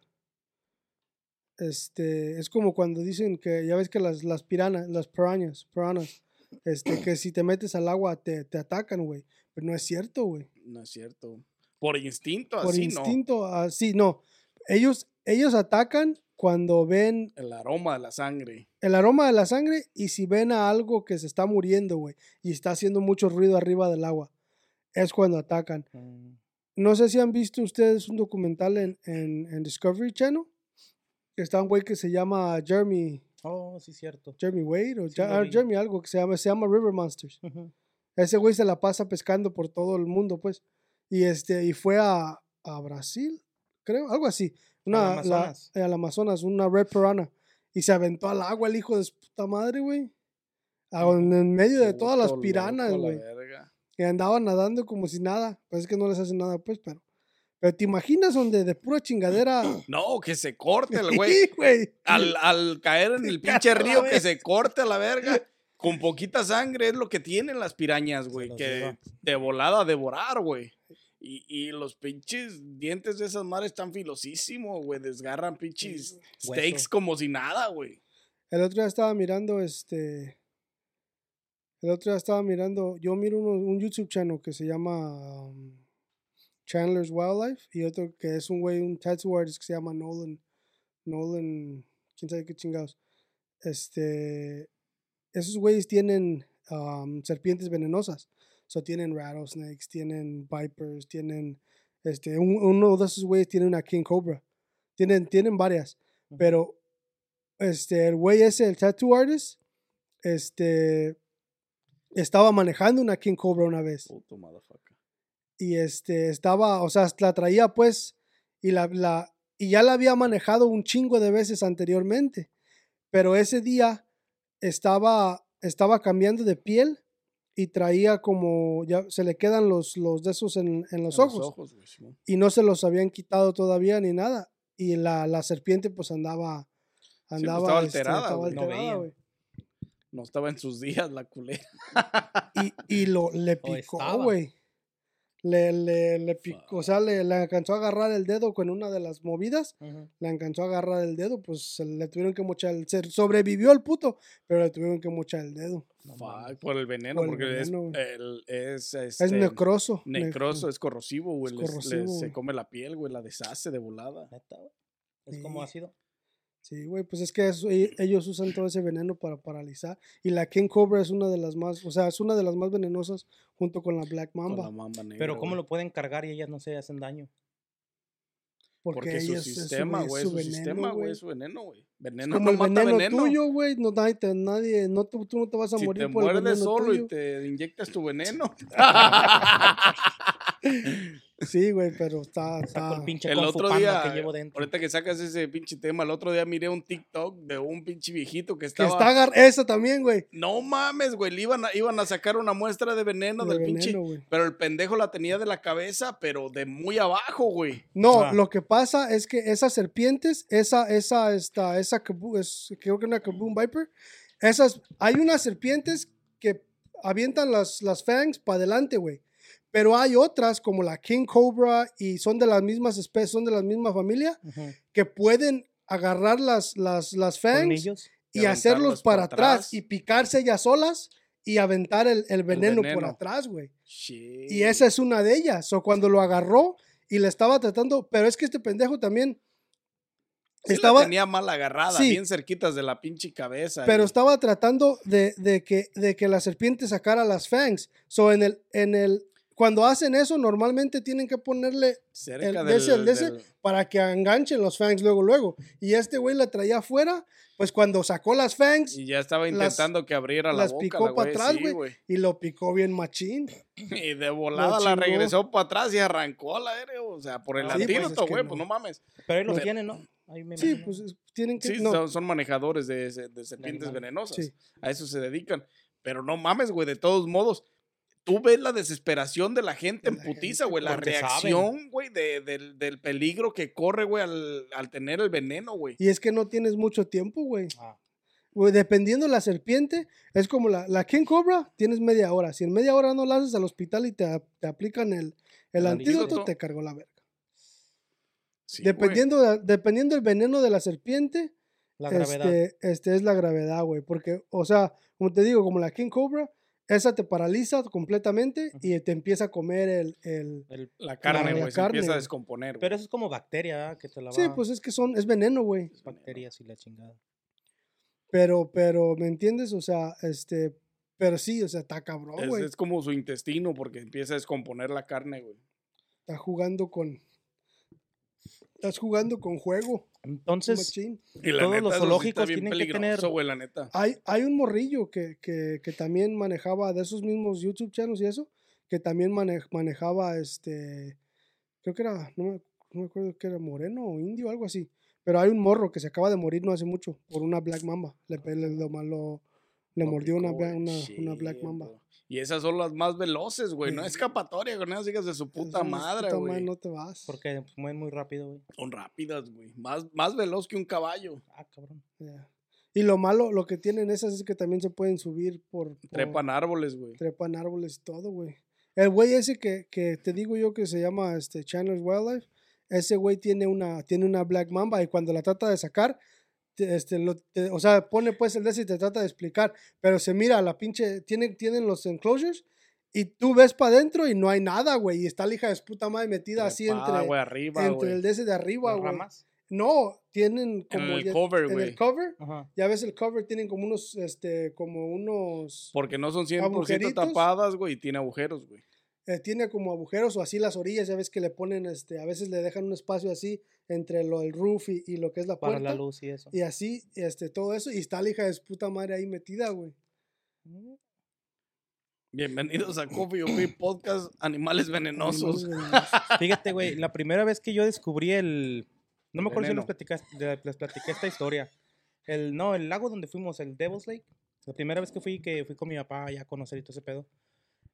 este, es como cuando dicen que, ya ves que las, las piranas, las piranhas, piranhas, este, que si te metes al agua te, te atacan, güey. Pero no es cierto, güey. No es cierto. Por instinto, Por así instinto, así, no. Ellos, ellos atacan cuando ven. El aroma de la sangre. el aroma de la sangre y si ven a algo que se está muriendo, güey, y está haciendo mucho ruido arriba del agua, es cuando atacan. Mm, No sé si han visto ustedes un documental en, en, en Discovery Channel. Está un güey que se llama Jeremy, Oh, sí, cierto. Jeremy Wade o Sí, Ja- ah. Jeremy algo que se llama, se llama River Monsters. Ese güey se la pasa pescando por todo el mundo, pues. Y este, y fue a, a Brasil, creo, algo así. Una, Al la- Amazonas. eh, al Amazonas, una red piranha. Y se aventó al agua el hijo de su puta madre, güey. A- En medio de todas las piranas, la güey. verga. Que andaban nadando como si nada. Pues es que no les hace nada, pues, pero. Pero te imaginas donde de pura chingadera. No, que se corte el güey. Sí, güey. Al, al caer en el pinche río, que se corte a la verga. con poquita sangre es lo que tienen las pirañas, güey. Que de volada a devorar, güey. Y, y los pinches dientes de esas madres están filosísimos, güey. Desgarran pinches steaks Hueso. como si nada, güey. El otro día estaba mirando este. El otro día estaba mirando. Yo miro uno- un YouTube channel que se llama um, Chandler's Wildlife. Y otro que es un güey, un tattoo artist que se llama Nolan. Nolan. Quién sabe qué chingados. Este. Esos güeyes tienen um, serpientes venenosas. So tienen rattlesnakes, tienen vipers, tienen. Este, un- uno de esos güeyes tiene una king cobra. Tienen, tienen varias. Pero este, el güey ese, el tattoo artist, este, estaba manejando una King Cobra una vez. Puto motherfucker. Y este, estaba, o sea, la traía pues, y la, la, y ya la había manejado un chingo de veces anteriormente. Pero ese día estaba, estaba cambiando de piel y traía como, ya se le quedan los, los de esos en, en los En ojos. güey. Y no se los habían quitado todavía ni nada. Y la, la serpiente pues andaba, pues, andaba, estaba este, alterada, estaba güey. No alterada, güey. No estaba en sus días la culera. Y, y lo, le picó, güey. Le, le, le picó, o sea, le, le alcanzó a agarrar el dedo con una de las movidas. Le alcanzó a agarrar el dedo, pues se le tuvieron que mochar el. se- sobrevivió el puto, pero le tuvieron que mochar el dedo. Fuck, por el veneno, Por el porque es, veneno, güey. el- es, es este, necroso. ne- necroso, es corrosivo, güey. es les- les- corrosivo, se come la piel, güey, la deshace de volada. Neta, güey. Es como ácido. Sí, güey, pues es que eso- e- ellos usan todo ese veneno para paralizar. Y la King Cobra es una de las más, o sea, es una de las más venenosas junto con la Black Con Mamba. la mamba negra, Pero ¿cómo güey. lo pueden cargar y ellas no se hacen daño? Porque, su ellos- es sistema, güey, su, sistema, güey, es su veneno, güey. Veneno Como no el mata veneno, veneno. tuyo, güey. No, nadie, te- nadie no, tú, tú no te vas a si morir te por el veneno solo tuyo. y te inyectas tu veneno. Sí, güey, pero está. Está- el pinche el otro Panda día, que llevo dentro. ahorita que sacas ese pinche tema, el otro día miré un TikTok de un pinche viejito que Que estaba... está agar- Esa también, güey. No mames, güey, le iban a, iban a sacar una muestra de veneno de del pinche... Pero el pendejo la tenía de la cabeza, pero de muy abajo, güey. No, Ah. lo que pasa es que esas serpientes, esa, esa, esta, esa es, creo que una Kaboom Viper, esas, hay unas serpientes que avientan las, las fangs para adelante, güey. Pero hay otras como la King Cobra y son de las mismas especies, son de la misma familia, que pueden agarrar las, las, las fangs. Y hacerlos para por atrás atrás. y picarse ellas solas y aventar el, el veneno, por veneno. atrás, güey. Y esa es una de ellas. O cuando lo agarró y le estaba tratando, pero es que este pendejo también Sí la estaba, tenía mal agarrada, Sí. bien cerquitas de la pinche cabeza. pero y- estaba tratando de, de que, de que la serpiente sacara las fangs. So en el, en el, cuando hacen eso, normalmente tienen que ponerle cerca el- del, de ese, del- para que enganchen los fangs luego, luego. Y este güey la traía afuera, pues cuando sacó las fangs Y ya estaba las- intentando que abriera la las boca. picó la para atrás, sí, güey. y lo picó bien machín. Y de volada la regresó para atrás y arrancó la aérea. O sea, por el Ah, sí, pues, antídoto, es que güey, no. pues no mames. Pero ahí los tienen, ¿no? Ahí me Sí, imagino. pues es- tienen que... Sí, no, son, son manejadores de, serpientes venenosas. Sí. A eso se dedican. Pero no mames, güey, de todos modos. Tú ves la desesperación de la gente en putiza, güey. La reacción, güey, de- del, del peligro que corre, güey, al, al tener el veneno, güey. Y es que no tienes mucho tiempo, güey. Ah, Güey, dependiendo de la serpiente, es como la, la King Cobra, tienes media hora. Si en media hora no la haces al hospital y te, te aplican el, el antídoto, te cargó la verga. Sí, dependiendo, de- dependiendo del veneno de la serpiente, la gravedad. este, este es la gravedad, güey. Porque, o sea, como te digo, como la King Cobra, esa te paraliza completamente y te empieza a comer el... el... El- La carne, la güey, se carne, empieza a descomponer. güey. pero eso es como bacteria, que te la va Sí, pues es que son, es veneno, güey. bacterias y la chingada. Pero, pero, ¿me entiendes? O sea, este, pero sí, o sea, está cabrón, es, güey. es como su intestino porque empieza a descomponer la carne, güey. Estás jugando con. Estás jugando con juego. Entonces, machín. Y la Todos neta, los zoológicos tienen que tener- la neta. Hay, hay un morrillo que, que, que también manejaba de esos mismos YouTube channels y eso, que también mane- manejaba este. Creo que era. No me, no me acuerdo que era moreno o indio o algo así. Pero hay un morro que se acaba de morir no hace mucho por una Black Mamba. Le, le, lo malo- le Lo mordió una, Black Mamba. Y esas son las más veloces, güey. No Sí. escapatoria con esas hijas de su puta Esas madre, puta güey. madre, no te vas. porque mueven muy rápido, güey. Son rápidas, güey. Más, más veloz que un caballo. Ah, cabrón. Ya. Y lo malo, lo que tienen esas es que también se pueden subir por... por- Trepan árboles, güey. trepan árboles y todo, güey. El güey ese que, que te digo yo que se llama este Chandler's Wildlife, ese güey tiene una, tiene una Black Mamba y cuando la trata de sacar, este, lo- te- o sea, pone pues el de y te trata de explicar, pero se mira la pinche, tienen, tienen los enclosures y tú ves para adentro y no hay nada, güey, y está la hija de puta madre metida así entre, arriba, entre el de de arriba, güey. No, tienen como... el ya- cover, En güey. el cover, Ajá. ya ves el cover, tienen como unos, este, como unos... Porque no son 100% Agujeritos. tapadas, güey, y tiene agujeros, güey. Eh, tiene como agujeros o así las orillas, ya ves que le ponen, este, a veces le dejan un espacio así entre lo del roof y, y lo que es la Para puerta. la luz y eso. Y así, este, todo eso, y está la hija de su puta madre ahí metida, güey. Bienvenidos a Coffee Beer Podcast Animales Venenosos. Animales venenosos. Fíjate, güey, la primera vez que yo descubrí el. No me acuerdo si les, platicaste- les platiqué esta historia. El, no, el lago donde fuimos, el Devil's Lake. La primera vez que fui, que fui con mi papá ya a conocer y todo ese pedo.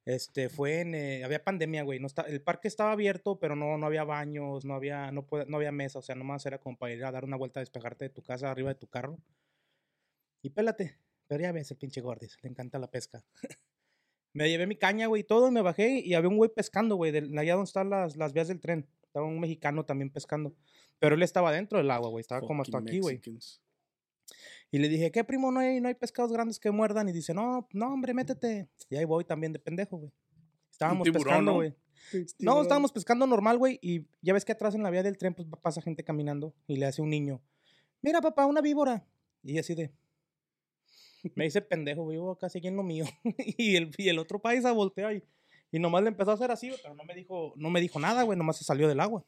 Este, fue en. eh, había pandemia, güey. No está, el parque estaba abierto, pero no, no había baños, no había, no, no había mesa. O sea, nomás era como para ir a dar una vuelta a despejarte de tu casa arriba de tu carro. Y pélate. Pero ya ves, el pinche gordis, le encanta la pesca. me llevé mi caña, güey, todo, y me bajé y había un güey pescando, güey, allá donde están las, las vías del tren. Estaba un mexicano también pescando. Pero él estaba dentro del agua, güey, estaba como hasta aquí, güey. Y le dije, ¿qué primo? No hay, no hay pescados grandes que muerdan. Y dice, no, no, hombre, métete. Y ahí voy también de pendejo, güey. Estábamos tiburón, pescando, ¿no? güey. No, estábamos pescando normal, güey. Y ya ves que atrás en la vía del tren, pues pasa gente caminando. Y le hace un niño, mira, papá, una víbora. Y así de. Me dice pendejo, casi aquí en lo mío. y, el, y el otro paisa voltea y, y nomás le empezó a hacer así, pero no me dijo, no me dijo nada, güey, nomás se salió del agua.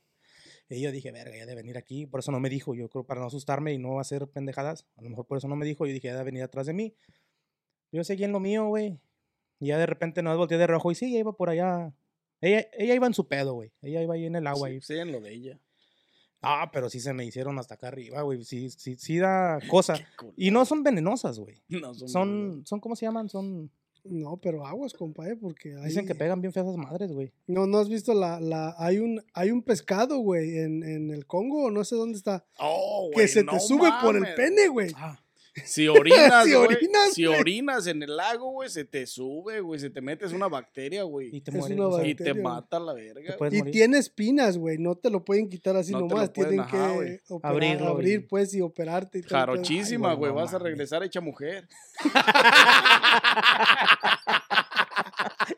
Y yo dije, verga, ya de venir aquí, por eso no me dijo, yo creo para no asustarme y no hacer pendejadas, a lo mejor por eso no me dijo, yo dije, ya de venir atrás de mí. Yo seguí en lo mío, güey. Y ya de repente nos volteé de rojo y sí, ella iba por allá. Ella, ella iba en su pedo, güey. Ella iba ahí en el agua. Sí, en lo de ella. Ah, pero sí se me hicieron hasta acá arriba, güey. Sí, sí, sí da cosa. Y no son venenosas, güey. No, son, Son, son, ¿cómo se llaman? Son, No, pero aguas, compa, eh, porque ahí... dicen que pegan bien feas esas madres, güey. No, no has visto la, la, hay un, hay un pescado, güey, en, en el Congo, o no sé dónde está, Oh, que güey, se no te sube por el pene, güey. Ah, Si orinas, Si güey, orinas, si güey. orinas en el lago, güey, se te sube, güey, se te metes una bacteria, y güey. te Es mueres. Y te mata la verga. te Y morir. tiene espinas, güey, no te lo pueden quitar así No te lo nomás, pueden, tienen ajá, que operar- Abrirlo abrir, y- pues, y operarte y. Jarochísima, güey, vas a regresar hecha mujer.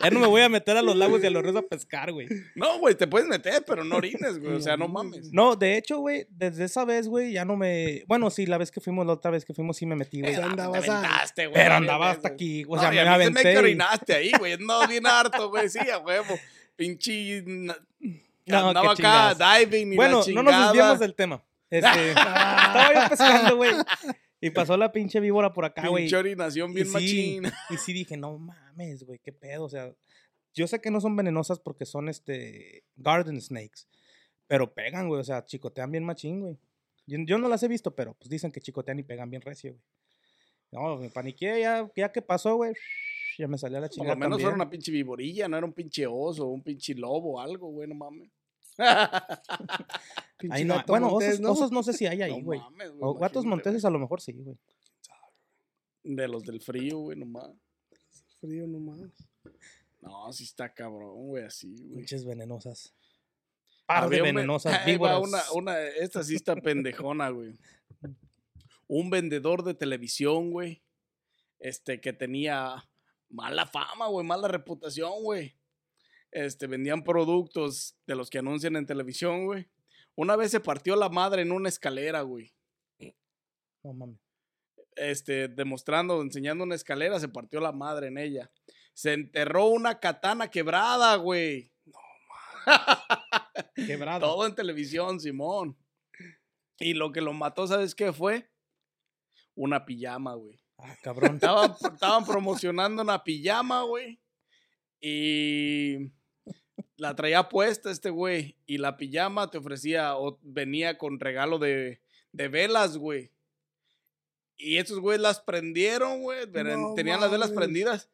Ya no me voy a meter a los lagos y a los ríos a pescar, güey. No, güey, te puedes meter, pero no orines, güey. O sea, no mames. No, de hecho, güey, desde esa vez, güey, ya no me. Bueno, sí, la vez que fuimos, la otra vez que fuimos, sí me metí, güey. Ya Ah, andabas aventaste, güey. Pero andaba hasta aquí. O No, sea, y a me mí se me aventé. orinaste ahí, güey. No, bien harto, güey. Sí, a huevo. Pinche. No, andaba acá diving y Bueno, la no nos desviamos del tema. Este, estaba yo pescando, güey. Y pasó la pinche víbora por acá, güey. Pinche orinación bien y sí, machín. Y sí dije, no mames, güey, qué pedo. O sea, yo sé que no son venenosas porque son este garden snakes. Pero pegan, güey. O sea, chicotean bien machín, güey. Yo, yo no las he visto, pero pues dicen que chicotean y pegan bien recio, güey. No, me paniqué ya, ya que pasó, güey. Ya me salió la Por chingada. lo menos también. era una pinche viborilla, no era un pinche oso, un pinche lobo algo, güey, no mames. Ahí no, bueno, osos, ¿no? osos no sé si hay ahí, No güey. mames, güey, o gatos monteses a lo mejor sí, güey. De los del frío, güey, nomás. Frío nomás. No, sí está cabrón, güey, así, güey. Pinches venenosas. Par de venenosas víboras. Una, una, esta sí está pendejona, güey. Un vendedor de televisión, güey. Este, que tenía mala fama, güey, mala reputación, güey. Este, vendían productos de los que anuncian en televisión, güey. Una vez se partió la madre en una escalera, güey. No mames. Este, demostrando, enseñando una escalera, se partió la madre en ella. Se enterró una katana quebrada, güey. Quebrado. Todo en televisión, Simón. Y lo que lo mató, ¿sabes qué fue? Una pijama, güey. Ah, cabrón. Estaban, estaban promocionando una pijama, güey. Y la traía puesta este güey. Y la pijama te ofrecía o venía con regalo de, de velas, güey. Y estos güeyes las prendieron, güey. No Tenían las velas prendidas.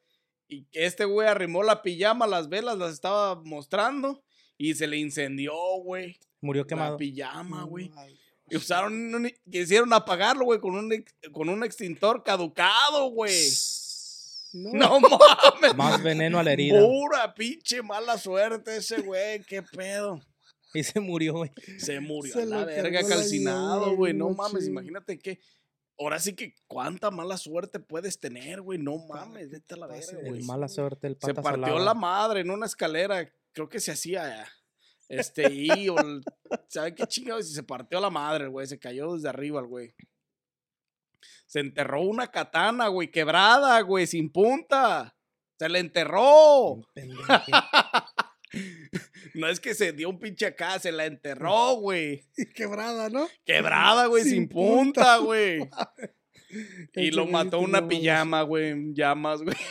Y este güey arrimó la pijama, las velas las estaba mostrando. Y se le incendió, güey. Murió La quemado. pijama, No güey. Y usaron, un- quisieron apagarlo, güey, con un, con un extintor caducado, güey. No, No mames. Más veneno a la herida. Pura pinche mala suerte ese güey, qué pedo. Y se murió, güey. Se murió Se a la verga calcinado, güey. No mames, imagínate que. Ahora sí que cuánta mala suerte puedes tener, güey. No mames, vete a la verga, güey. El mala suerte, el Se partió salada. la madre en una escalera. Creo que se hacía este y o el- ¿sabe qué chingados? Y se partió la madre, güey. Se cayó desde arriba el güey. Se enterró una katana, güey, quebrada, güey, sin punta. Se le enterró. No es que se dio un pinche acá, se la enterró, güey. y quebrada, ¿no? Quebrada, güey, sin, Sin punta, güey. y lo mató una pijama, güey, en llamas, güey.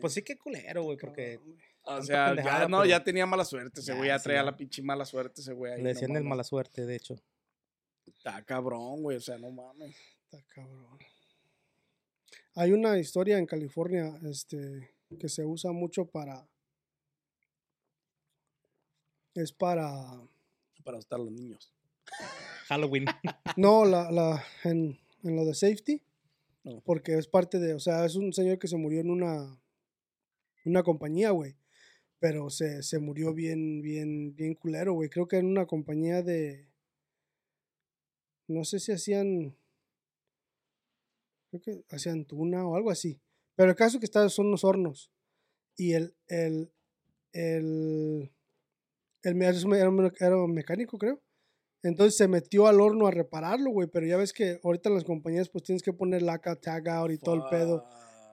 Pues sí que culero, güey, porque O sea, ya, no, pero- ya tenía mala suerte ese güey, ya traía la pinche mala suerte ese güey. le decían no el mala suerte, de hecho. Está cabrón, güey, o sea, no mames. Está cabrón. Hay una historia en California este, que se usa mucho para. Es para. Para asustar a los niños. Halloween. No, la, la, en, en lo de safety. No. Porque es parte de. O sea, es un señor que se murió en una. Una compañía, güey. Pero se, se murió bien, bien, bien culero, güey. Creo que en una compañía de. No sé si hacían. Creo que hacían tuna o algo así. Pero el caso que está son los hornos. Y el. El. El. El, era mecánico, creo. Entonces se metió al horno a repararlo, güey. Pero ya ves que ahorita en las compañías, pues tienes que poner laca, tag out y todo el pedo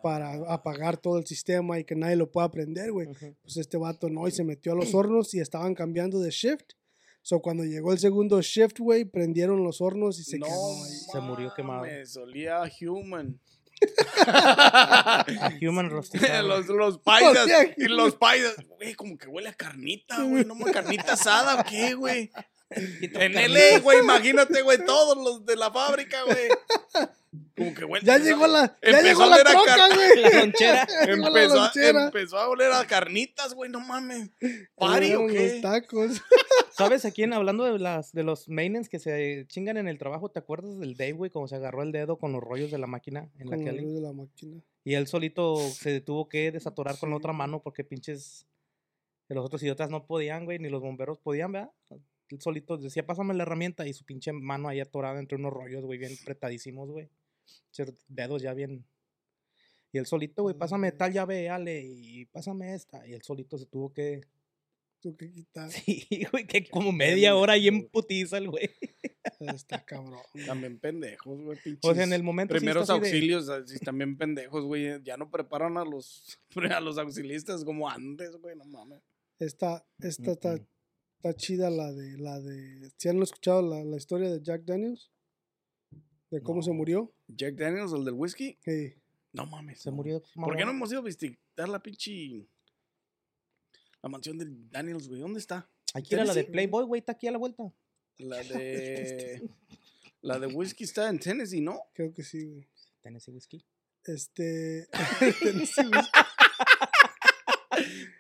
para apagar todo el sistema y que nadie lo pueda prender, güey. Pues este vato no, y se metió a los hornos y estaban cambiando de shift. So cuando llegó el segundo shift, güey, prendieron los hornos y se no, quemó. Se murió quemado. mames, olía a human. A Human Rusticado. los, los paisas. Y los paisas. Güey, como que huele a carnita, güey. No, mames, carnita asada o qué, güey. En LA, güey, imagínate, güey, todos los de la fábrica, güey. Como que huele. Ya empezó- llegó la, ya llegó la troca, güey. La lonchera. Empezó empezó a oler a carnitas, güey, no mames. ¿Pari o qué? Los tacos. ¿Sabes a quién? Hablando de las de los maintenance que se chingan en el trabajo, ¿te acuerdas del Dave, güey? Como se agarró el dedo con los rollos de la máquina en la Con la Kelly. luz de la máquina. Y él solito se tuvo que desatorar con la otra mano porque pinches. Los otros idiotas no podían, güey, ni los bomberos podían, ¿verdad? Él solito decía, pásame la herramienta y su pinche mano ahí atorada entre unos rollos, güey, bien apretadísimos, güey. Dedos ya bien. Y él solito, güey, pásame tal llave, Ale, y pásame esta. Y él solito se tuvo que. Tú que quitar. Sí, güey, que como media hora ahí en putiza el güey. Está cabrón. También pendejos, güey, pinches. O sea, en el momento. Primeros de- auxilios, así también pendejos, güey. Ya no preparan a los, a los auxilistas como antes, güey, no mames. Esta, esta está, está chida la de, la de, ¿sí han escuchado la, la historia de Jack Daniels? De cómo se murió. Jack Daniels, el del whisky. Sí. No mames. Se no. murió. ¿Por qué no hemos ido a visitar la pinche. La mansión de Daniels, güey? ¿Dónde está? Aquí era la de? Playboy, güey, está aquí a la vuelta. La de. la de whisky está en Tennessee, ¿no? Creo que sí, güey. Tennessee Whiskey. Este. Tennessee Whiskey.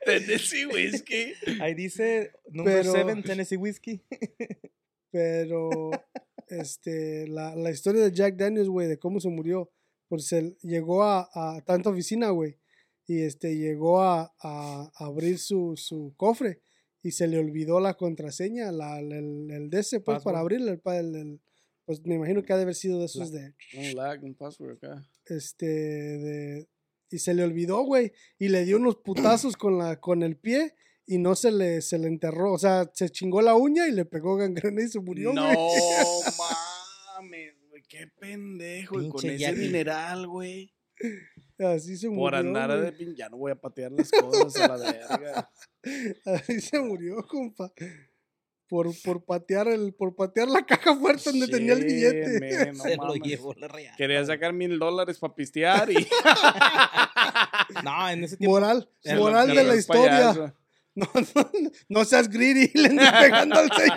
Tennessee Whiskey. Ahí dice número Pero- 7 Tennessee Whiskey. Pero. Este. La, la historia de Jack Daniels, güey, de cómo se murió. Pues él llegó a, a tanta oficina, güey. Y este llegó a, a abrir su, su cofre. Y se le olvidó la contraseña, la, el, el de ese, pues, para abrirle. El, pa- el- el- pues me imagino que ha de haber sido de esos de. Un lag, un password acá. este de y se le olvidó, güey, y le dio unos putazos con la con el pie y no se le se le enterró, o sea, se chingó la uña y le pegó gangrena y se murió, no mames, güey. Qué pendejo. Y con ese dineral, güey. Así se murió. Por andar güey. Depin ya no voy a patear las cosas a la verga. Así se murió, compa. Por, por, patear el, por patear la caja fuerte donde tenía el billete. Se lo llevó la real. Quería sacar mil dólares para pistear y. no, en ese tiempo. Moral, moral de la historia. No, no, no seas greedy, le andas pegando al 6.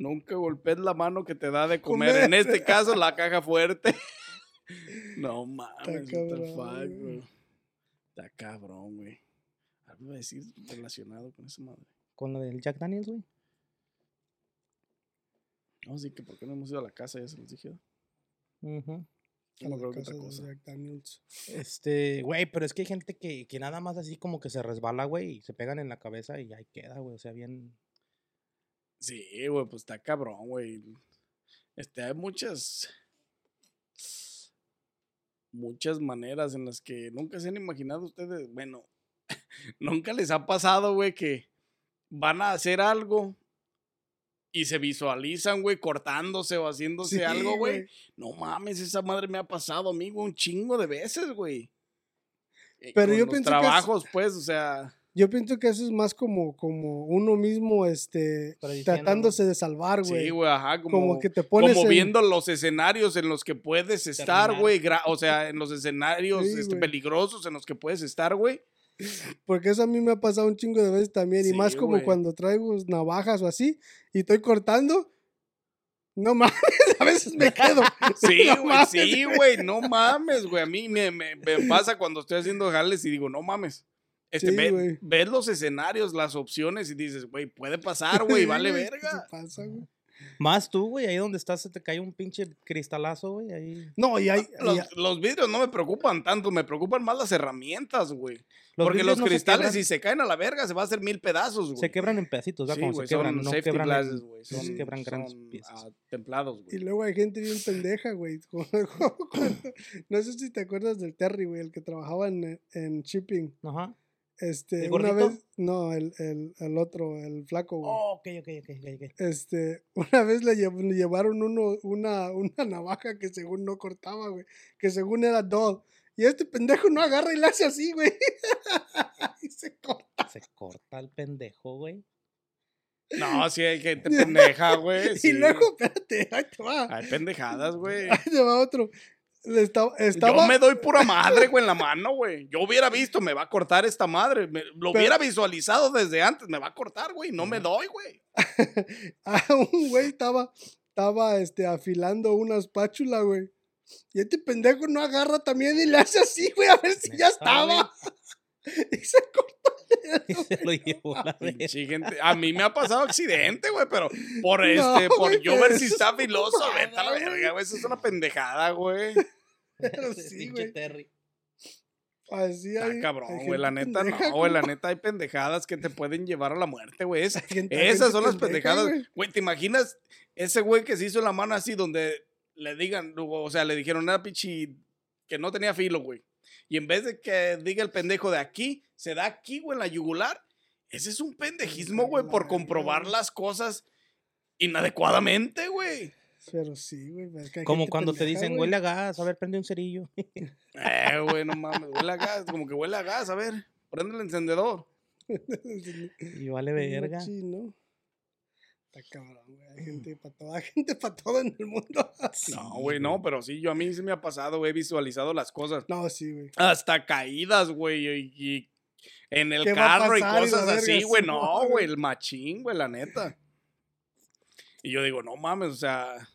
Nunca golpees la mano que te da de comer. Comer. En este caso, la caja fuerte. No mames, what the fuck, güey. Está cabrón, güey. Algo iba a decir relacionado con esa madre. Con lo del Jack Daniels, güey. No, sí, que por qué no hemos ido a la casa, ya se los dije. No la acuerdo qué casa otra cosa. Jack Daniels. Este, güey, pero es que hay gente que, que nada más así como que se resbala, güey, y se pegan en la cabeza y ahí queda, güey. O sea, bien. Sí, güey, pues está cabrón, güey. Este, hay muchas. Muchas maneras en las que nunca se han imaginado ustedes. Bueno, nunca les ha pasado, güey, que van a hacer algo y se visualizan, güey, cortándose o haciéndose Sí, algo, güey. No mames, esa madre me ha pasado, amigo, un chingo de veces, güey. Eh, Pero con yo los pienso que es- trabajos, pues, o sea. Yo pienso que eso es más como, como uno mismo, este, ¿no? tratándose de salvar, güey. Sí, güey, ajá, como, como, que te pones como en- viendo los escenarios en los que puedes estar, güey. O sea, en los escenarios Sí, este, peligrosos en los que puedes estar, güey. Porque eso a mí me ha pasado un chingo de veces también. y Sí, más como güey. cuando traigo navajas o así y estoy cortando. No mames, a veces me quedo. Sí, No güey, mames, sí, güey, no mames, güey. A mí me, me- me pasa cuando estoy haciendo jales y digo, no mames. Este, Sí, ve- ves los escenarios, las opciones y dices, güey, puede pasar, güey, vale Sí, güey, ¿qué verga. se pasa, güey? Más tú, güey, ahí donde estás se te cae un pinche cristalazo, güey, ahí. No, y hay. y Los, hay- los vidrios no me preocupan tanto, me preocupan más las herramientas, güey. Los Porque los no se cristales, quebran- si se caen a la verga, se va a hacer mil pedazos, güey. Se quebran en pedacitos, ¿verdad? Sí, Como güey, se quebran, son no safety quebran glasses, en- güey. se quebran grandes son, piezas. ah, templados, Y güey. luego hay gente bien pendeja, güey. No sé si te acuerdas del Terry, güey, el que trabajaba en, en shipping. Ajá. Este, ¿El una vez, no, el, el, el otro, el flaco, güey. Oh, ok, ok, ok, ok, ok. Este, una vez le, llev- le llevaron uno, una, una navaja que según no cortaba, güey. Que según era dull. Y este pendejo no agarra y la hace así, güey. y se corta. Se corta el pendejo, güey. No, sí hay gente pendeja, güey. sí. Y luego, espérate, ahí te va. Hay pendejadas, güey. Ahí te va otro. Le estaba, estaba, Yo me doy pura madre, güey, en la mano, güey. Yo hubiera visto, me va a cortar esta madre. me- lo Pero- hubiera visualizado desde antes, me va a cortar, güey. No me doy, güey. Ah, un güey estaba, estaba este, afilando una espátula, güey. Y este pendejo no agarra también y le hace así, güey, a ver si ya estaba. y se cortó Y dedo. se lo llevó la verga. Pinche gente. A mí me ha pasado accidente, güey, pero por No, este, por yo ver si es está una filoso, vete a la verga, güey. Eso es una pendejada, güey. Pero sí, pinche güey. Terry. Así hay, hay cabrón, güey. La neta, pendeja, no, güey. La neta, hay pendejadas que te pueden llevar a la muerte, güey. Esas son las pendeja, pendejadas. güey. ¿te imaginas ese güey que se hizo la mano así donde le digan, o sea, le dijeron era pichi que no tenía filo, güey? Y en vez de que diga el pendejo de aquí, se da aquí, güey, en la yugular. Ese es un pendejismo, güey, por comprobar las cosas inadecuadamente, güey. Pero sí, güey. es que hay Como cuando te dicen, güey. huele a gas, a ver, prende un cerillo. Eh, güey, no mames, huele a gas, como que huele a gas, a ver, prende el encendedor. Y vale verga. Machín, ¿no? Está cabrón, güey. Hay gente para todo, hay gente para todo en el mundo. No, güey, no, pero sí, yo a mí sí me ha pasado, güey, he visualizado las cosas. No, sí, güey. Hasta caídas, güey, y, y en el ¿Qué va a carro y cosas así, güey. sí, No, güey. el machín, güey, la neta. Y yo digo, no mames, o sea,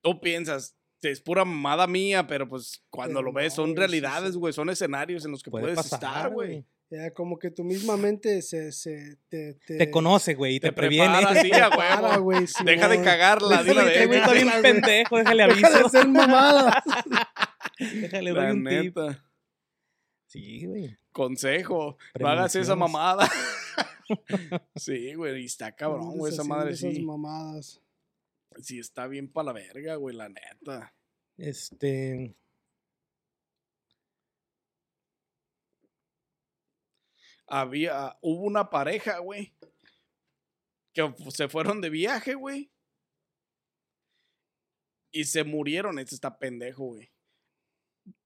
tú piensas, es pura mamada mía, pero pues cuando Pero lo ves no, son güey, sí, realidades, sí. güey, son escenarios en los que Puede puedes pasar, estar, güey. Ya, como que tu misma mente se, se te, te, Te conoce, güey, y te, Te previene. prepara así, a prepara, güey, Deja de cagarla, de que, güey, vez. está bien pendejo, déjale Deja aviso. de ser mamada. Déjale, La un tip. neta. Sí, güey. Consejo, no hagas esa mamada. sí, güey, y está cabrón, güey, esa madre esas sí. mamadas. Sí, está bien para la verga, güey, la neta. Este. Había, hubo una pareja, güey, que se fueron de viaje, güey. Y se murieron, este está pendejo, güey.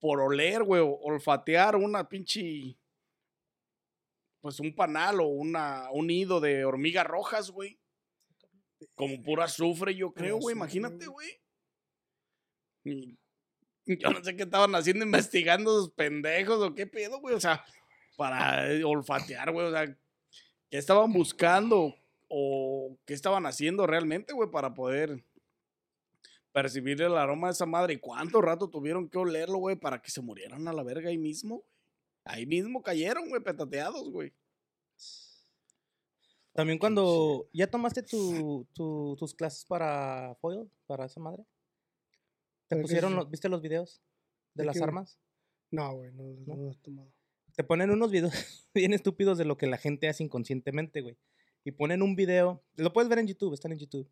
Por oler, güey, olfatear una pinche. Pues un panal o una, un nido de hormigas rojas, güey. Como pura azufre, yo creo, güey. Imagínate, güey. Yo no sé qué estaban haciendo investigando esos pendejos o qué pedo, güey. O sea, para eh, olfatear, güey. O sea, ¿qué estaban buscando o qué estaban haciendo realmente, güey, para poder percibir el aroma de esa madre? ¿Y cuánto rato tuvieron que olerlo, güey, para que se murieran a la verga ahí mismo? Ahí mismo cayeron, güey, petateados, güey. También cuando ya tomaste tu, tu- tus clases para foil, para esa madre. ¿Te ¿Para qué es pusieron, los- viste los videos de ¿De las qué, armas? No, güey, no, no, ¿No? lo he tomado. Te ponen unos videos bien estúpidos de lo que la gente hace inconscientemente, güey. Y ponen un video, lo puedes ver en YouTube, están en YouTube,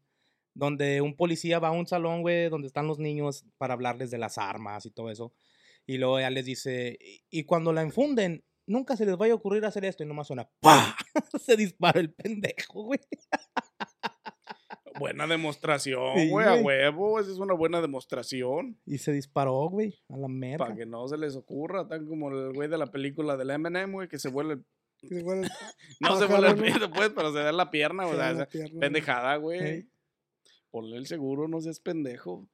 donde un policía va a un salón, güey, donde están los niños para hablarles de las armas y todo eso. Y luego ya les dice, y, cuando la enfunden, nunca se les vaya a ocurrir hacer esto. Y nomás suena, ¡pa! se dispara el pendejo, güey. Buena demostración, Sí, güey, a huevo. Esa es una buena demostración. Y se disparó, güey, a la merda. Para que no se les ocurra, tan como el güey de la película del Eminem, güey, que se vuelve. Que se vuelve- No se vuelve el pie después, pero se da la pierna, o sea, güey. pendejada, güey. Ey. Ponle el seguro, no seas pendejo.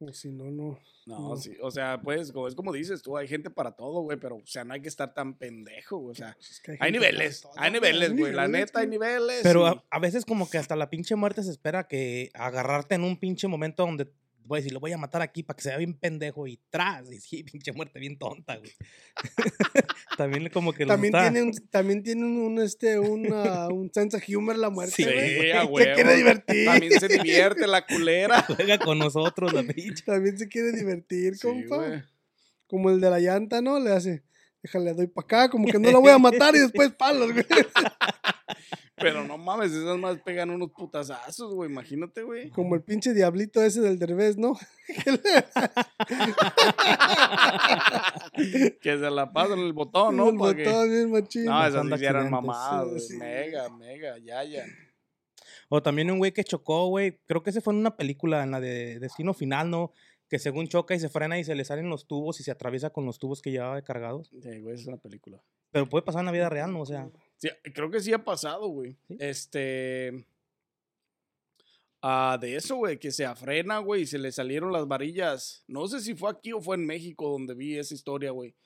O si no, no. No, No. sí, o sea, pues, como, es como dices tú, hay gente para todo, güey, pero, o sea, no hay que estar tan pendejo, güey, o sea, es que hay niveles, todo, hay niveles, güey, la neta, hay niveles. Pero y- a, a veces como que hasta la pinche muerte se espera que agarrarte en un pinche momento donde voy a decir, lo voy a matar aquí para que sea bien pendejo y tras. Y sí, pinche muerte bien tonta, güey. También como que También está- tiene, un, también tiene un, un, este, una, un sense of humor la muerte, Sí, güey. Sí, a Se quiere divertir. También se divierte la culera. juega con nosotros la pinche. También se quiere divertir, Sí, compa. güey. Como el de la llanta, ¿no? Le hace, déjale, doy para acá, como que no la voy a matar y después palos, güey. Pero no mames, esas más pegan unos putazazos, güey, imagínate, güey. Como el pinche diablito ese del derbez, ¿no? que se la pasan el botón, ¿no? el Pa' que- botón bien machín. No, esas sí eran mamadas, Sí. mega, mega, ya, ya. O también un güey que chocó, güey. Creo que ese fue en una película, en la de Destino Final, ¿no? Que según choca y se frena y se le salen los tubos y se atraviesa con los tubos que llevaba cargados. Sí, güey, es una película. Pero puede pasar en la vida real, ¿no? O sea, Sí, creo que sí ha pasado, güey. ¿Sí? Este. Ah, de eso, güey, que se afrena, güey, y se le salieron las varillas. No sé si fue aquí o fue en México donde vi esa historia, güey.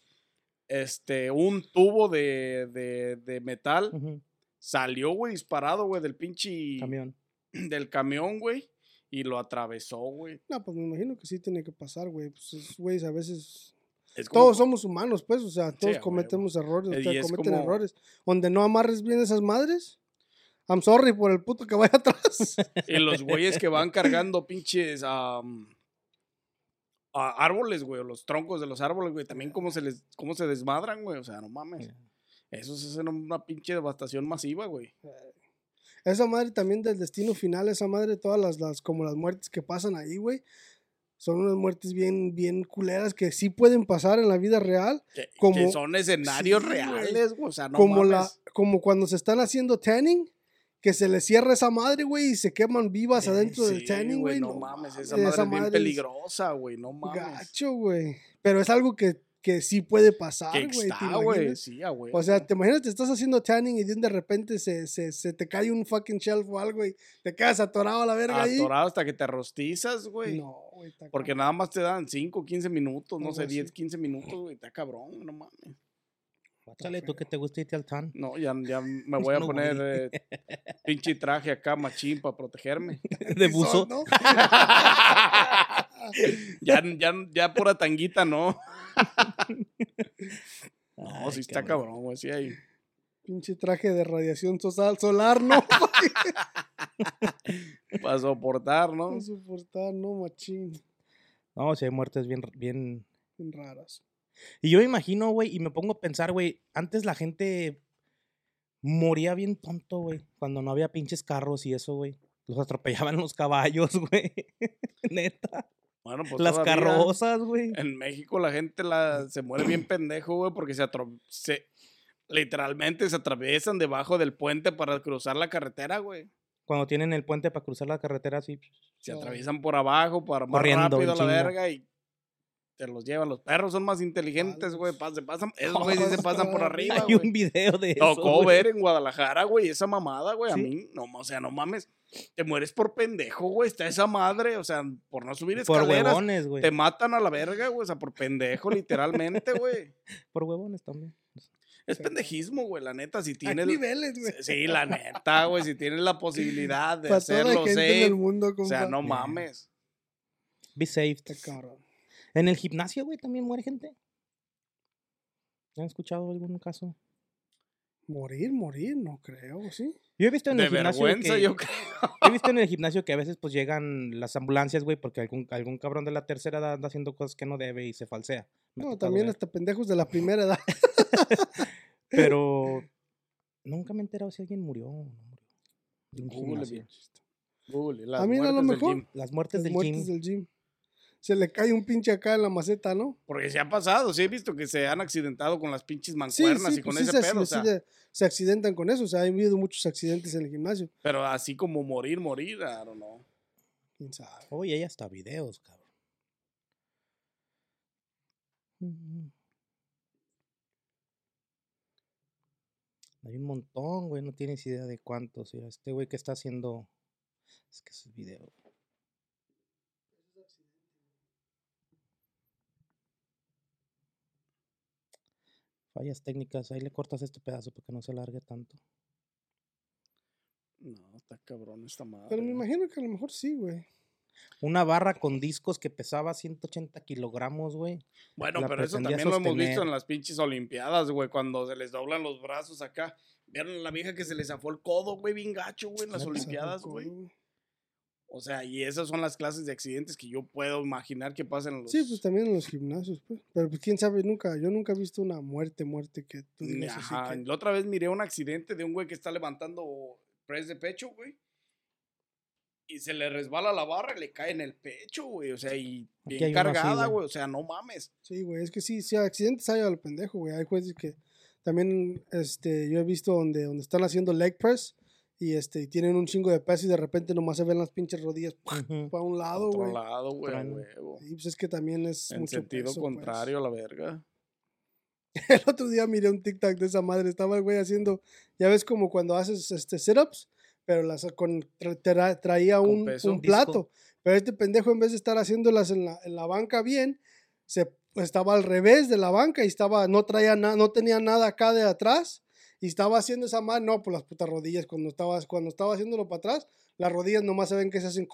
Este, un tubo de, de, de metal salió, güey, disparado, güey, del pinche. camión. Del camión, güey. Y lo atravesó, güey. No, pues me imagino que sí tiene que pasar, güey. Pues esos güeyes a veces. Es como- Todos somos humanos, pues, o sea, todos cometemos errores, Eh, o sea, cometen como- errores. Donde no amarres bien esas madres, I'm sorry por el puto que vaya atrás. Y los güeyes que van cargando pinches a árboles, güey, o los troncos de los árboles, güey, también cómo se les, cómo se desmadran, güey, o sea, no mames. Eso es una pinche devastación masiva, güey. Esa madre también del destino final, esa madre, todas las, las como las muertes que pasan ahí, güey. Son unas muertes bien, bien culeras que sí pueden pasar en la vida real. Que, que Como- son escenarios Sí, reales, güey, o sea, no como, la, mames. como cuando se están haciendo tanning, que se les cierra esa madre, güey, y se queman vivas Eh, adentro del sí, tanning, güey. No, mames, esa mames, madre es bien peligrosa, güey, no mames. Gacho, güey. Pero es algo que, que sí puede pasar, güey. O sea, te imaginas, te estás haciendo tanning y de repente se, se, se te cae un fucking shelf o algo y te quedas atorado a la verga ahí. Atorado hasta que te rostizas, güey. No, güey. Porque cabrón. nada más te dan 5, 15 minutos, no sé, así. 10, 15 minutos, güey, está cabrón, no mames. Chale, tú que te gusta irte al tan. No, ya, ya me voy a No, poner eh, pinche traje acá, machín, para protegerme. De son, ¿no? ya, ya, ya pura tanguita, no. No, Ay, sí está cabrón. cabrón, güey, sí hay. Pinche traje de radiación social, solar, no. Para soportar, ¿no? No soportar, no, machín. No, si hay muertes bien, bien. Bien raras. Y yo me imagino, güey, y me pongo a pensar, güey, antes la gente moría bien tonto, güey, cuando no había pinches carros y eso, güey. Los atropellaban los caballos, güey. Neta. Bueno, pues Las todavía carrozas, güey. En México la gente la, se muere bien pendejo, güey, porque se, se literalmente se atraviesan debajo del puente para cruzar la carretera, güey. Cuando tienen el puente para cruzar la carretera así. Se atraviesan por abajo para más Corriendo, rápido a la verga y te los llevan. Los perros son más inteligentes, güey. Se pasan, esos güeyes sí se pasan por arriba, Hay un güey. video de eso. Tocó güey. ver en Guadalajara, güey, esa mamada, güey. A mí, no, o sea, no mames. Te mueres por pendejo, güey. Está esa madre, o sea, por no subir Por escaleras. huevones, güey. Te matan a la verga, güey. O sea, por pendejo, literalmente, güey. Por huevones también. Es pendejismo, güey, la neta. Si Hay tienes. niveles, güey. Sí, la neta, güey. Si tienes la posibilidad de Para toda la hacerlo, gente mundo, O sea, no mames. Be safe. Está cabrón. En el gimnasio, güey, también muere gente. ¿Han escuchado algún caso? Morir, morir, no creo, ¿sí? Yo he visto en De el gimnasio vergüenza, que- yo creo. He visto en el gimnasio que a veces pues llegan las ambulancias, güey, porque algún, algún cabrón de la tercera edad anda haciendo cosas que no debe y se falsea. Me No, también ver. hasta pendejos de la primera edad. Pero nunca me he enterado si alguien murió o no murió. de un Google, A mí no, a lo mejor. gym. Las muertes Las del muertes gym. del gym. Se le cae un pinche acá en la maceta, ¿no? Porque se ha pasado, sí he visto que se han accidentado con las pinches Sí, mancuernas sí, y con pues sí ese se, pedo, o sí sea, se- se accidentan con eso. O sea, ha habido muchos accidentes en el gimnasio. pero así como morir, morir, I don't know. ¿Quién sabe? Oye, hay hasta videos, cabrón. Mm. Hay un montón, güey, no tienes idea de cuántos. Este güey que está haciendo. Es que ese video. Fallas técnicas, ahí le cortas este pedazo para que no se alargue tanto. No, está cabrón esta madre. Pero me güey. imagino que a lo mejor sí, güey. Una barra con discos que pesaba 180 kilogramos, güey. Bueno, la pero eso también lo hemos visto en las pinches olimpiadas, güey, cuando se les doblan los brazos acá. ¿Vieron a la vieja que se le zafó el codo, güey, bien gacho, güey, en las olimpiadas, güey? O sea, y esas son las clases de accidentes que yo puedo imaginar que pasan en los... Sí, pues también en los gimnasios, pues. Pero pues quién sabe, nunca, yo nunca he visto una muerte, muerte que tú digas así Ajá, que- La otra vez miré un accidente de un güey que está levantando press de pecho, güey. Y se le resbala la barra y le cae en el pecho, güey. O sea, y bien cargada, güey. O sea, no mames. Sí, güey, es que sí, sí, accidentes hay a lo pendejo, güey. Hay jueces que también, este, yo he visto donde, donde están haciendo leg press y este, y tienen un chingo de peso y de repente nomás se ven las pinches rodillas para un lado, güey. lado, güey. Y pues es que también es En mucho sentido peso, pues. contrario a la verga. El otro día miré un TikTok de esa madre, estaba el güey haciendo, ya ves como cuando haces este sit-ups, pero las con tra- tra- traía Con un, plato. Pero este pendejo en vez de estar haciéndolas en la, en la banca bien, se estaba al revés de la banca y estaba, no traía nada, no tenía nada acá de atrás. Y estaba haciendo esa madre, no, por las putas rodillas, cuando estaba, cuando estaba haciéndolo para atrás, las rodillas nomás se ven que se hacen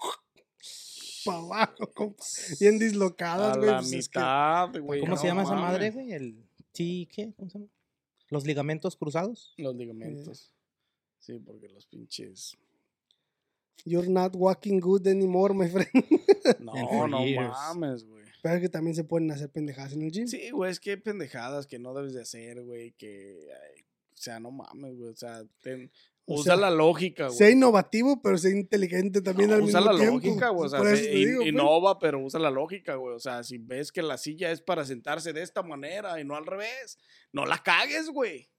para abajo, compa, bien dislocadas, güey. la pues es que- mitad, güey. ¿Cómo no se llama esa madre, güey? El T, ¿qué? ¿Cómo se llama? Los ligamentos cruzados. Los ligamentos. Sí, porque los pinches. You're not walking good anymore, my friend. No, no years. mames, güey. Pero es que también se pueden hacer pendejadas en el gym. Sí, güey, es que hay pendejadas que no debes de hacer, güey. Que. ay, o sea, no mames, güey. O sea, ten- O usa sea, la lógica, güey. Sea innovativo, pero sea inteligente también No, al usa mismo la tiempo. lógica, güey. O sea, se- digo, pues. innova, pero usa la lógica, güey. O sea, si ves que la silla es para sentarse de esta manera y no al revés, no la cagues, güey.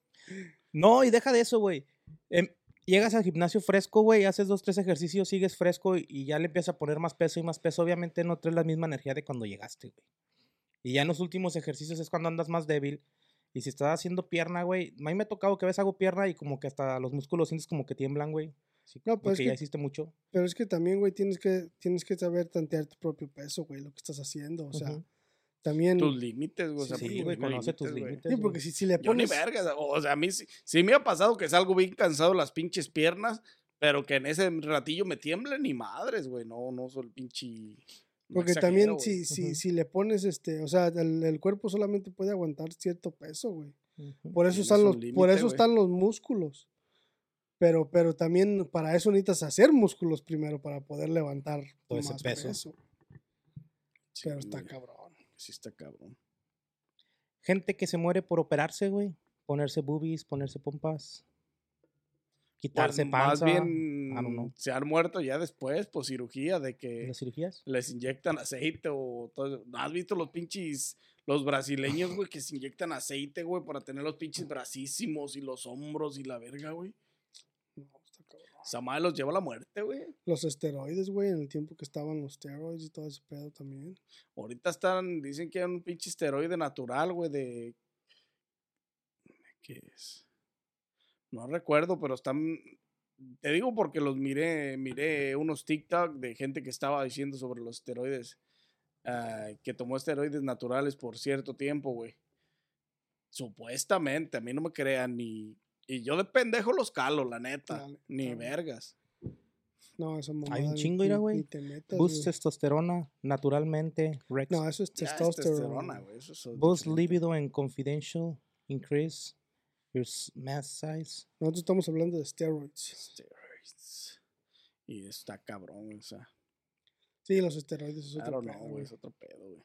No, y deja de eso, güey. Em, llegas al gimnasio fresco, güey, haces dos, tres ejercicios, sigues fresco y, y ya le empiezas a poner más peso y más peso. Obviamente no traes la misma energía de cuando llegaste, güey. Y ya en los últimos ejercicios es cuando andas más débil. Y si estás haciendo pierna, güey, a mí me ha tocado que a veces hago pierna y como que hasta los músculos sientes como que tiemblan, güey. Sí, No, pues es porque ya que- hiciste mucho. Pero es que también, güey, tienes que, tienes que saber tantear tu propio peso, güey, lo que estás haciendo. O sea, también. Tus límites, güey. o Sí, sea, sí, güey, conoce tus límites. Sí, porque si, si le Yo ni pones. vergas. O sea, a mí sí, sí me ha pasado que salgo bien cansado las pinches piernas, pero que en ese ratillo me tiemblan ni madres, güey. No, no soy el pinche. Porque exagero, también si, si, si le pones este, o sea, el, el cuerpo solamente puede aguantar cierto peso, güey. Por eso Tienes están los, por eso están los músculos. Pero, pero también para eso necesitas hacer músculos primero para poder levantar Todo ese más peso. peso. Sí, Pero está güey, cabrón. Sí, está cabrón. Gente que se muere por operarse, güey. Ponerse boobies, ponerse pompas. Quitarse Pues, más bien se han muerto ya después por cirugía de ¿En que las cirugías? les inyectan aceite o todo. ¿No ¿Has visto los pinches, los brasileños, güey, que se inyectan aceite, güey, para tener los pinches bracísimos y los hombros y la verga, güey? No, está cabrón. Esa madre los lleva a la muerte, güey. Los esteroides, güey, en el tiempo que estaban los steroids y todo ese pedo también. Ahorita están, dicen que hay un pinche esteroide natural, güey, de... ¿Qué es? No recuerdo, pero están... Te digo porque los miré, miré unos TikTok de gente que estaba diciendo sobre los esteroides, ah, que tomó esteroides naturales por cierto tiempo, güey. Supuestamente, a mí no me crean ni... Y yo de pendejo los calo, la neta. Dale, ni dale. vergas. No, esa mamada. Hay un chingo, mira, ni- güey. Boost testosterona naturalmente. Rex. No, eso es Ya es testosterona. güey. Eso es Boost libido en confidential. increase your s- mass size. Nosotros estamos hablando de steroids. Steroids. Y está cabrón, o sea. Sí, los esteroides es otro pedo, güey, güey. es otro pedo, güey.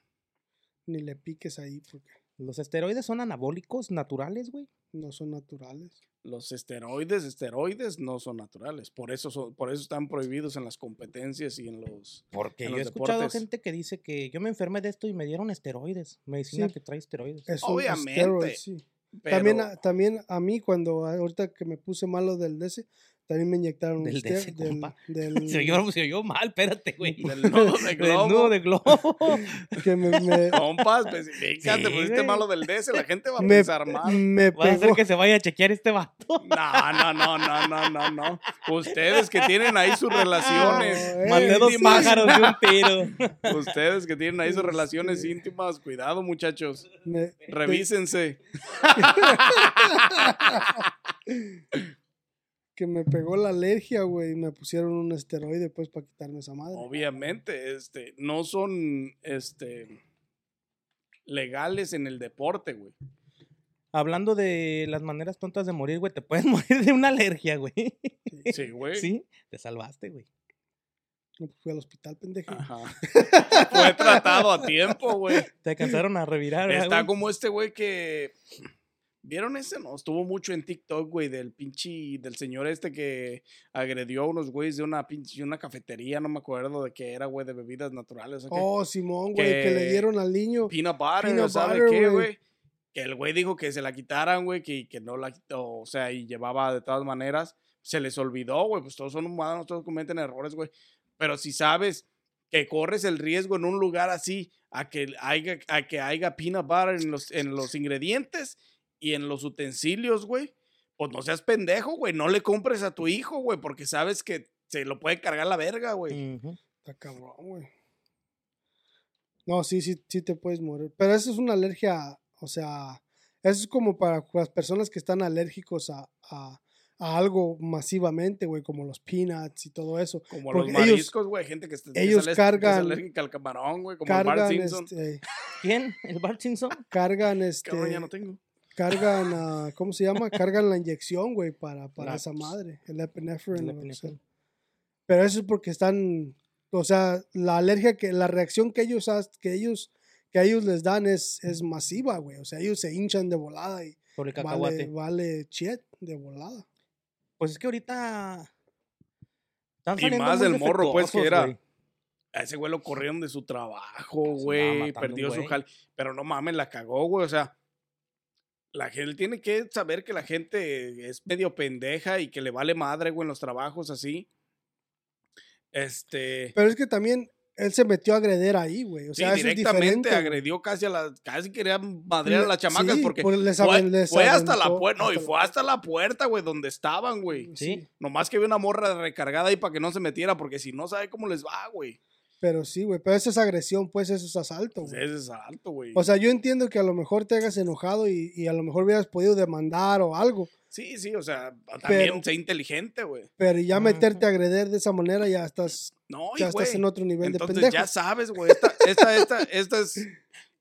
Ni le piques ahí porque Los esteroides son anabólicos naturales, güey. no son naturales. Los esteroides, esteroides no son naturales. Por eso, son, por eso están prohibidos en las competencias y en los. Porque En yo he escuchado deportes. gente que dice que yo me enfermé de esto y me dieron esteroides. Medicina Sí. que trae esteroides. Es un Obviamente, sí. Pero, También, a- también a mí, cuando ahorita que me puse malo del DC, también me inyectaron un Del ster- DC, del, compa. del- Se oyó, se oyó mal, espérate, güey. Del nudo de Del globo. nudo de globo. que me, me, Compas, especifica, Sí, te pusiste güey. malo del DS, la gente va a me, pensar mal. me Va a hacer que se vaya a chequear este vato. No, no, no, no, no, no, no. Ustedes que tienen ahí sus relaciones Eh, Maté dos pájaros de un tiro. Ustedes que tienen ahí sus relaciones Este- íntimas, cuidado, muchachos. me- Revísense. Que me pegó la alergia, güey, y me pusieron un esteroide, pues, para quitarme esa madre. Obviamente, este, no son, este, legales en el deporte, güey. Hablando de las maneras tontas de morir, güey, te puedes morir de una alergia, güey. Sí, güey. Sí, te salvaste, güey. No, pues, fui al hospital, pendejo. Ajá. Fue tratado a tiempo, güey. Te alcanzaron a revirar, ¿verdad, Está güey? como este güey que. ¿Vieron ese? No, estuvo mucho en TikTok, güey, del pinche. del señor este que agredió a unos güeyes de una pinche. una cafetería, no me acuerdo de qué era, güey, de bebidas naturales. Oh, Simón, güey, que... le que- dieron al niño. Peanut butter, Peanut ¿sabe butter, qué, güey. güey? Que el güey dijo que se la quitaran, güey, que, que no la quitó, o sea, y llevaba de todas maneras. Se les olvidó, güey, pues todos son humanos, todos cometen errores, güey. Pero si sabes que corres el riesgo en un lugar así a que haya, a que haya peanut butter en los, en los ingredientes y en los utensilios, güey, pues no seas pendejo, güey. No le compres a tu hijo, güey, porque sabes que se lo puede cargar la verga, güey. Está cabrón, güey. No, sí, sí, sí te puedes morir. Pero eso es una alergia, o sea, eso es como para las personas que están alérgicos a, a, a algo masivamente, güey, como los peanuts y todo eso. Como los porque mariscos, güey, gente que, está, que es ellos alérgica- que es cargan- alérgica al camarón, güey, como el Bart Cargan, Simpson. este, ¿Quién? ¿El Bart Simpson? cargan, este, Cabrón, ya no tengo. Cargan, ah, ¿cómo se llama? Cargan la inyección, güey, para, para La- esa madre, el epinephrine. El epinefrina. Pero eso es porque están, o sea, la alergia que, la reacción que ellos, que ellos, que a ellos les dan es, es masiva, güey. O sea, ellos se hinchan de volada y Por el vale, cacahuate. vale shit de volada. Pues es que ahorita. Están Y más del morro, pues, que era-. A ese güey lo corrieron de su trabajo, andaba güey. Perdió su jal. Pero no mames, la cagó, güey. O sea, la gente tiene que saber que la gente es medio pendeja y que le vale madre, güey, en los trabajos así. Este. Pero es que también él se metió a agreder ahí, güey. O sea, directamente agredió casi a las. Casi quería madrear a las chamacas sí, porque. por- les fue, les fue hasta la puerta. No, y hasta la fue hasta la puerta, güey, donde estaban, güey. Sí. Nomás que había una morra recargada ahí para que no se metiera, porque si no sabe cómo les va, güey. Pero sí, güey. Pero eso es agresión, pues eso es asalto, Pues güey. ese es alto, güey. O sea, yo entiendo que a lo mejor te hagas enojado y, y a lo mejor hubieras podido demandar o algo. Sí, sí, o sea, también Pero- sé inteligente, güey. Pero ya meterte a agreder de esa manera ya estás, No, ya estás en otro nivel Entonces de pendejo. ya sabes, güey. Esta, esta, esta, esta es.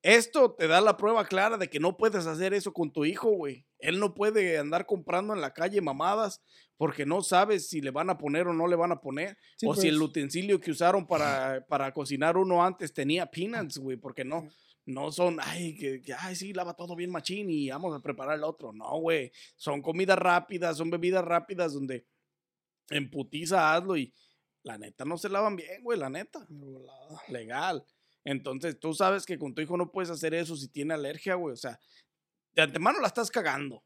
Esto te da la prueba clara de que no puedes hacer eso con tu hijo, güey. Él no puede andar comprando en la calle mamadas porque no sabes si le van a poner o no le van a poner. Sí, o si el pues. utensilio que usaron para, para cocinar uno antes tenía peanuts, güey. Porque no, no son, ay, que, que, ay, sí, lava todo bien machín y vamos a preparar el otro. No, güey. Son comidas rápidas, son bebidas rápidas donde en putiza hazlo y la neta no se lavan bien, güey, la neta legal. Entonces, tú sabes que con tu hijo no puedes hacer eso si tiene alergia, güey. O sea, de antemano la estás cagando.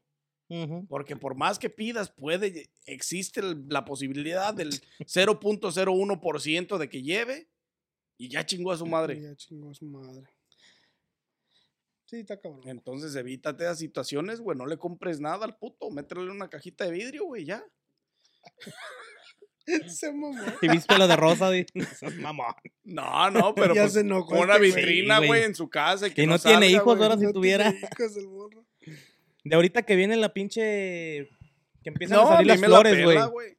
Porque por más que pidas, puede, existe la posibilidad del 0.01% de que lleve y ya chingó a su madre. Ya chingó a su madre. Sí, está cabrón. Entonces, evítate esas situaciones, güey. No le compres nada al puto. Métele una cajita de vidrio, güey, ya. Se mamó. ¿Y viste lo de Rosa, mamón. No, no, pero Ya pues, se enojó una este vitrina, güey, en su casa. Y, que Y no tiene salga, hijos, ahora si No tuviera. hijos el morro. De ahorita que viene la pinche. Que empiezan No, a salir las flores, güey.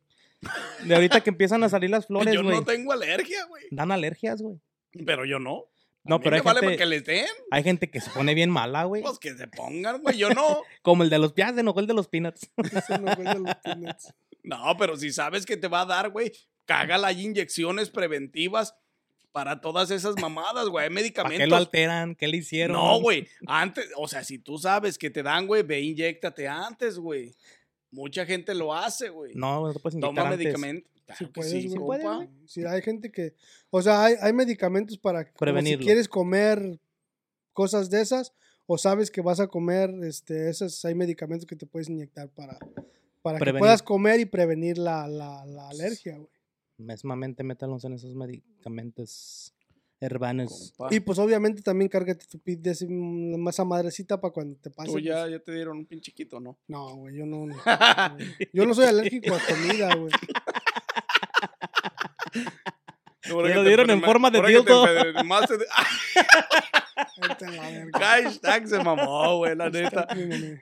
De ahorita que empiezan a salir las flores, Yo güey. no tengo alergia, güey. Dan alergias, güey. Pero yo no. No, A mí pero me hay vale gente, que les den. hay gente que se pone bien mala, güey. Pues que se pongan, güey. Yo no. Como el de los ya se enojó el de los peanuts. Eso no fue de los peanuts. No, pero si sabes que te va a dar, güey, cágala. Hay inyecciones preventivas para todas esas mamadas, güey. Hay ¿Para medicamentos. qué lo alteran? ¿Qué le hicieron? No, güey. Antes, o sea, si tú sabes que te dan, güey, ve, inyéctate antes, güey. Mucha gente lo hace, güey. No, no te puedes inyectar Toma antes. medicamentos. Claro que puedes, sí, güey. hay gente que. O sea, hay, hay medicamentos para. Prevenirlo. Si quieres comer cosas de esas, o sabes que vas a comer este, esas, hay medicamentos que te puedes inyectar para, para que puedas comer y prevenir la, la, la alergia, güey. Mesmamente métalos en esos medicamentos herbanos. Compa. Y pues obviamente también cárgate tu pit de ese- mm, masa madrecita para cuando te pase. Tú ya, pues. ya te dieron un pinchiquito, ¿no? No, güey, yo no. no, Yo no soy alérgico a comida, güey. Me lo dieron en forma de dildo. la. Hashtag se mamó, güey, la neta.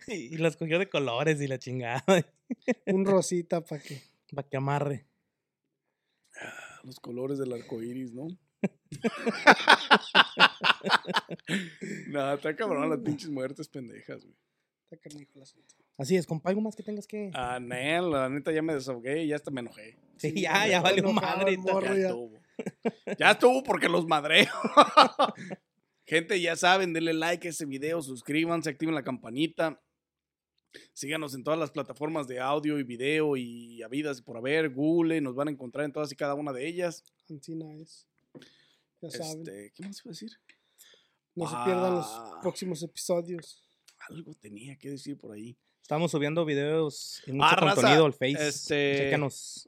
Y los cogió de colores y la chingada. Un rosita para que. Para que amarre. Los colores del arco iris, ¿no? Nada, está cabrón las pinches muertes pendejas, güey. Está canijo asunto. Así es, compa, algo más que tengas que. Ah, Nel, la neta ya me desahogué y ya hasta me enojé. sí, sí, ya, ya valió madre. morro. Ya ya. estuvo. Porque los madreo. Gente, ya saben, denle like a este video, suscríbanse, activen la campanita. Síganos en todas las plataformas de audio y video y habidas por haber. Google, nos van a encontrar en todas y cada una de ellas. Ancina es. Ya saben. Este, ¿Qué más iba a decir? No se pierdan los ah. próximos episodios. Algo tenía que decir por ahí. Estamos subiendo videos y mucho Ah, raza, contenido al Face. este- Chécanos.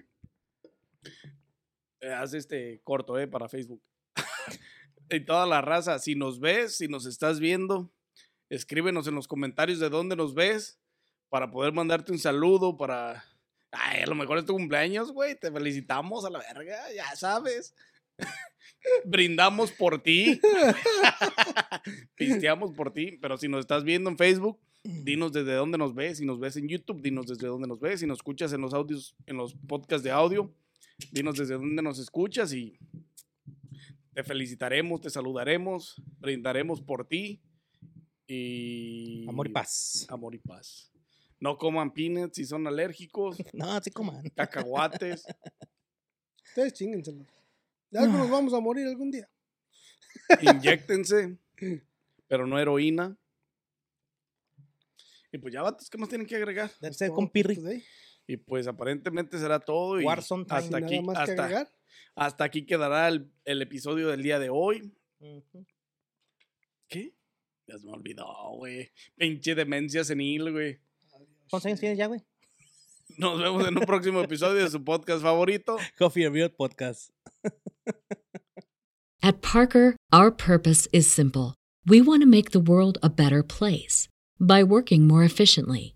Eh, haz este corto, eh, para Facebook. y toda la raza, si nos ves, si nos estás viendo, escríbenos en los comentarios de dónde nos ves para poder mandarte un saludo, para... Ay, a lo mejor es tu cumpleaños, güey, te felicitamos a la verga, ya sabes. Brindamos por ti. Pisteamos por ti, pero si nos estás viendo en Facebook, dinos desde dónde nos ves, si nos ves en YouTube, dinos desde dónde nos ves, si nos escuchas en los audios, en los podcasts de audio, dinos desde dónde nos escuchas y te felicitaremos, te saludaremos, brindaremos por ti y Amor y paz. Amor y paz. No coman peanuts si son alérgicos, No, así coman. cacahuates. Ustedes chíngenselo. Ya que nos vamos a morir algún día. Inyéctense, pero no heroína. Y pues ya, vatos, ¿qué más tienen que agregar? Debe ser Todo con por Pirri. Y pues aparentemente será todo. Y Warzone hasta nada aquí, más que hasta, agregar. hasta aquí quedará el, el episodio del día de hoy. Ujú. ¿Qué? Ya se me olvidó, güey. Pinche demencia senil, güey. ¿Cuántos años tienes ya, güey? Nos vemos en un próximo episodio de su podcast favorito. Coffee Real Podcast. At Parker, our purpose is simple. We want to make the world a better place by working more efficiently,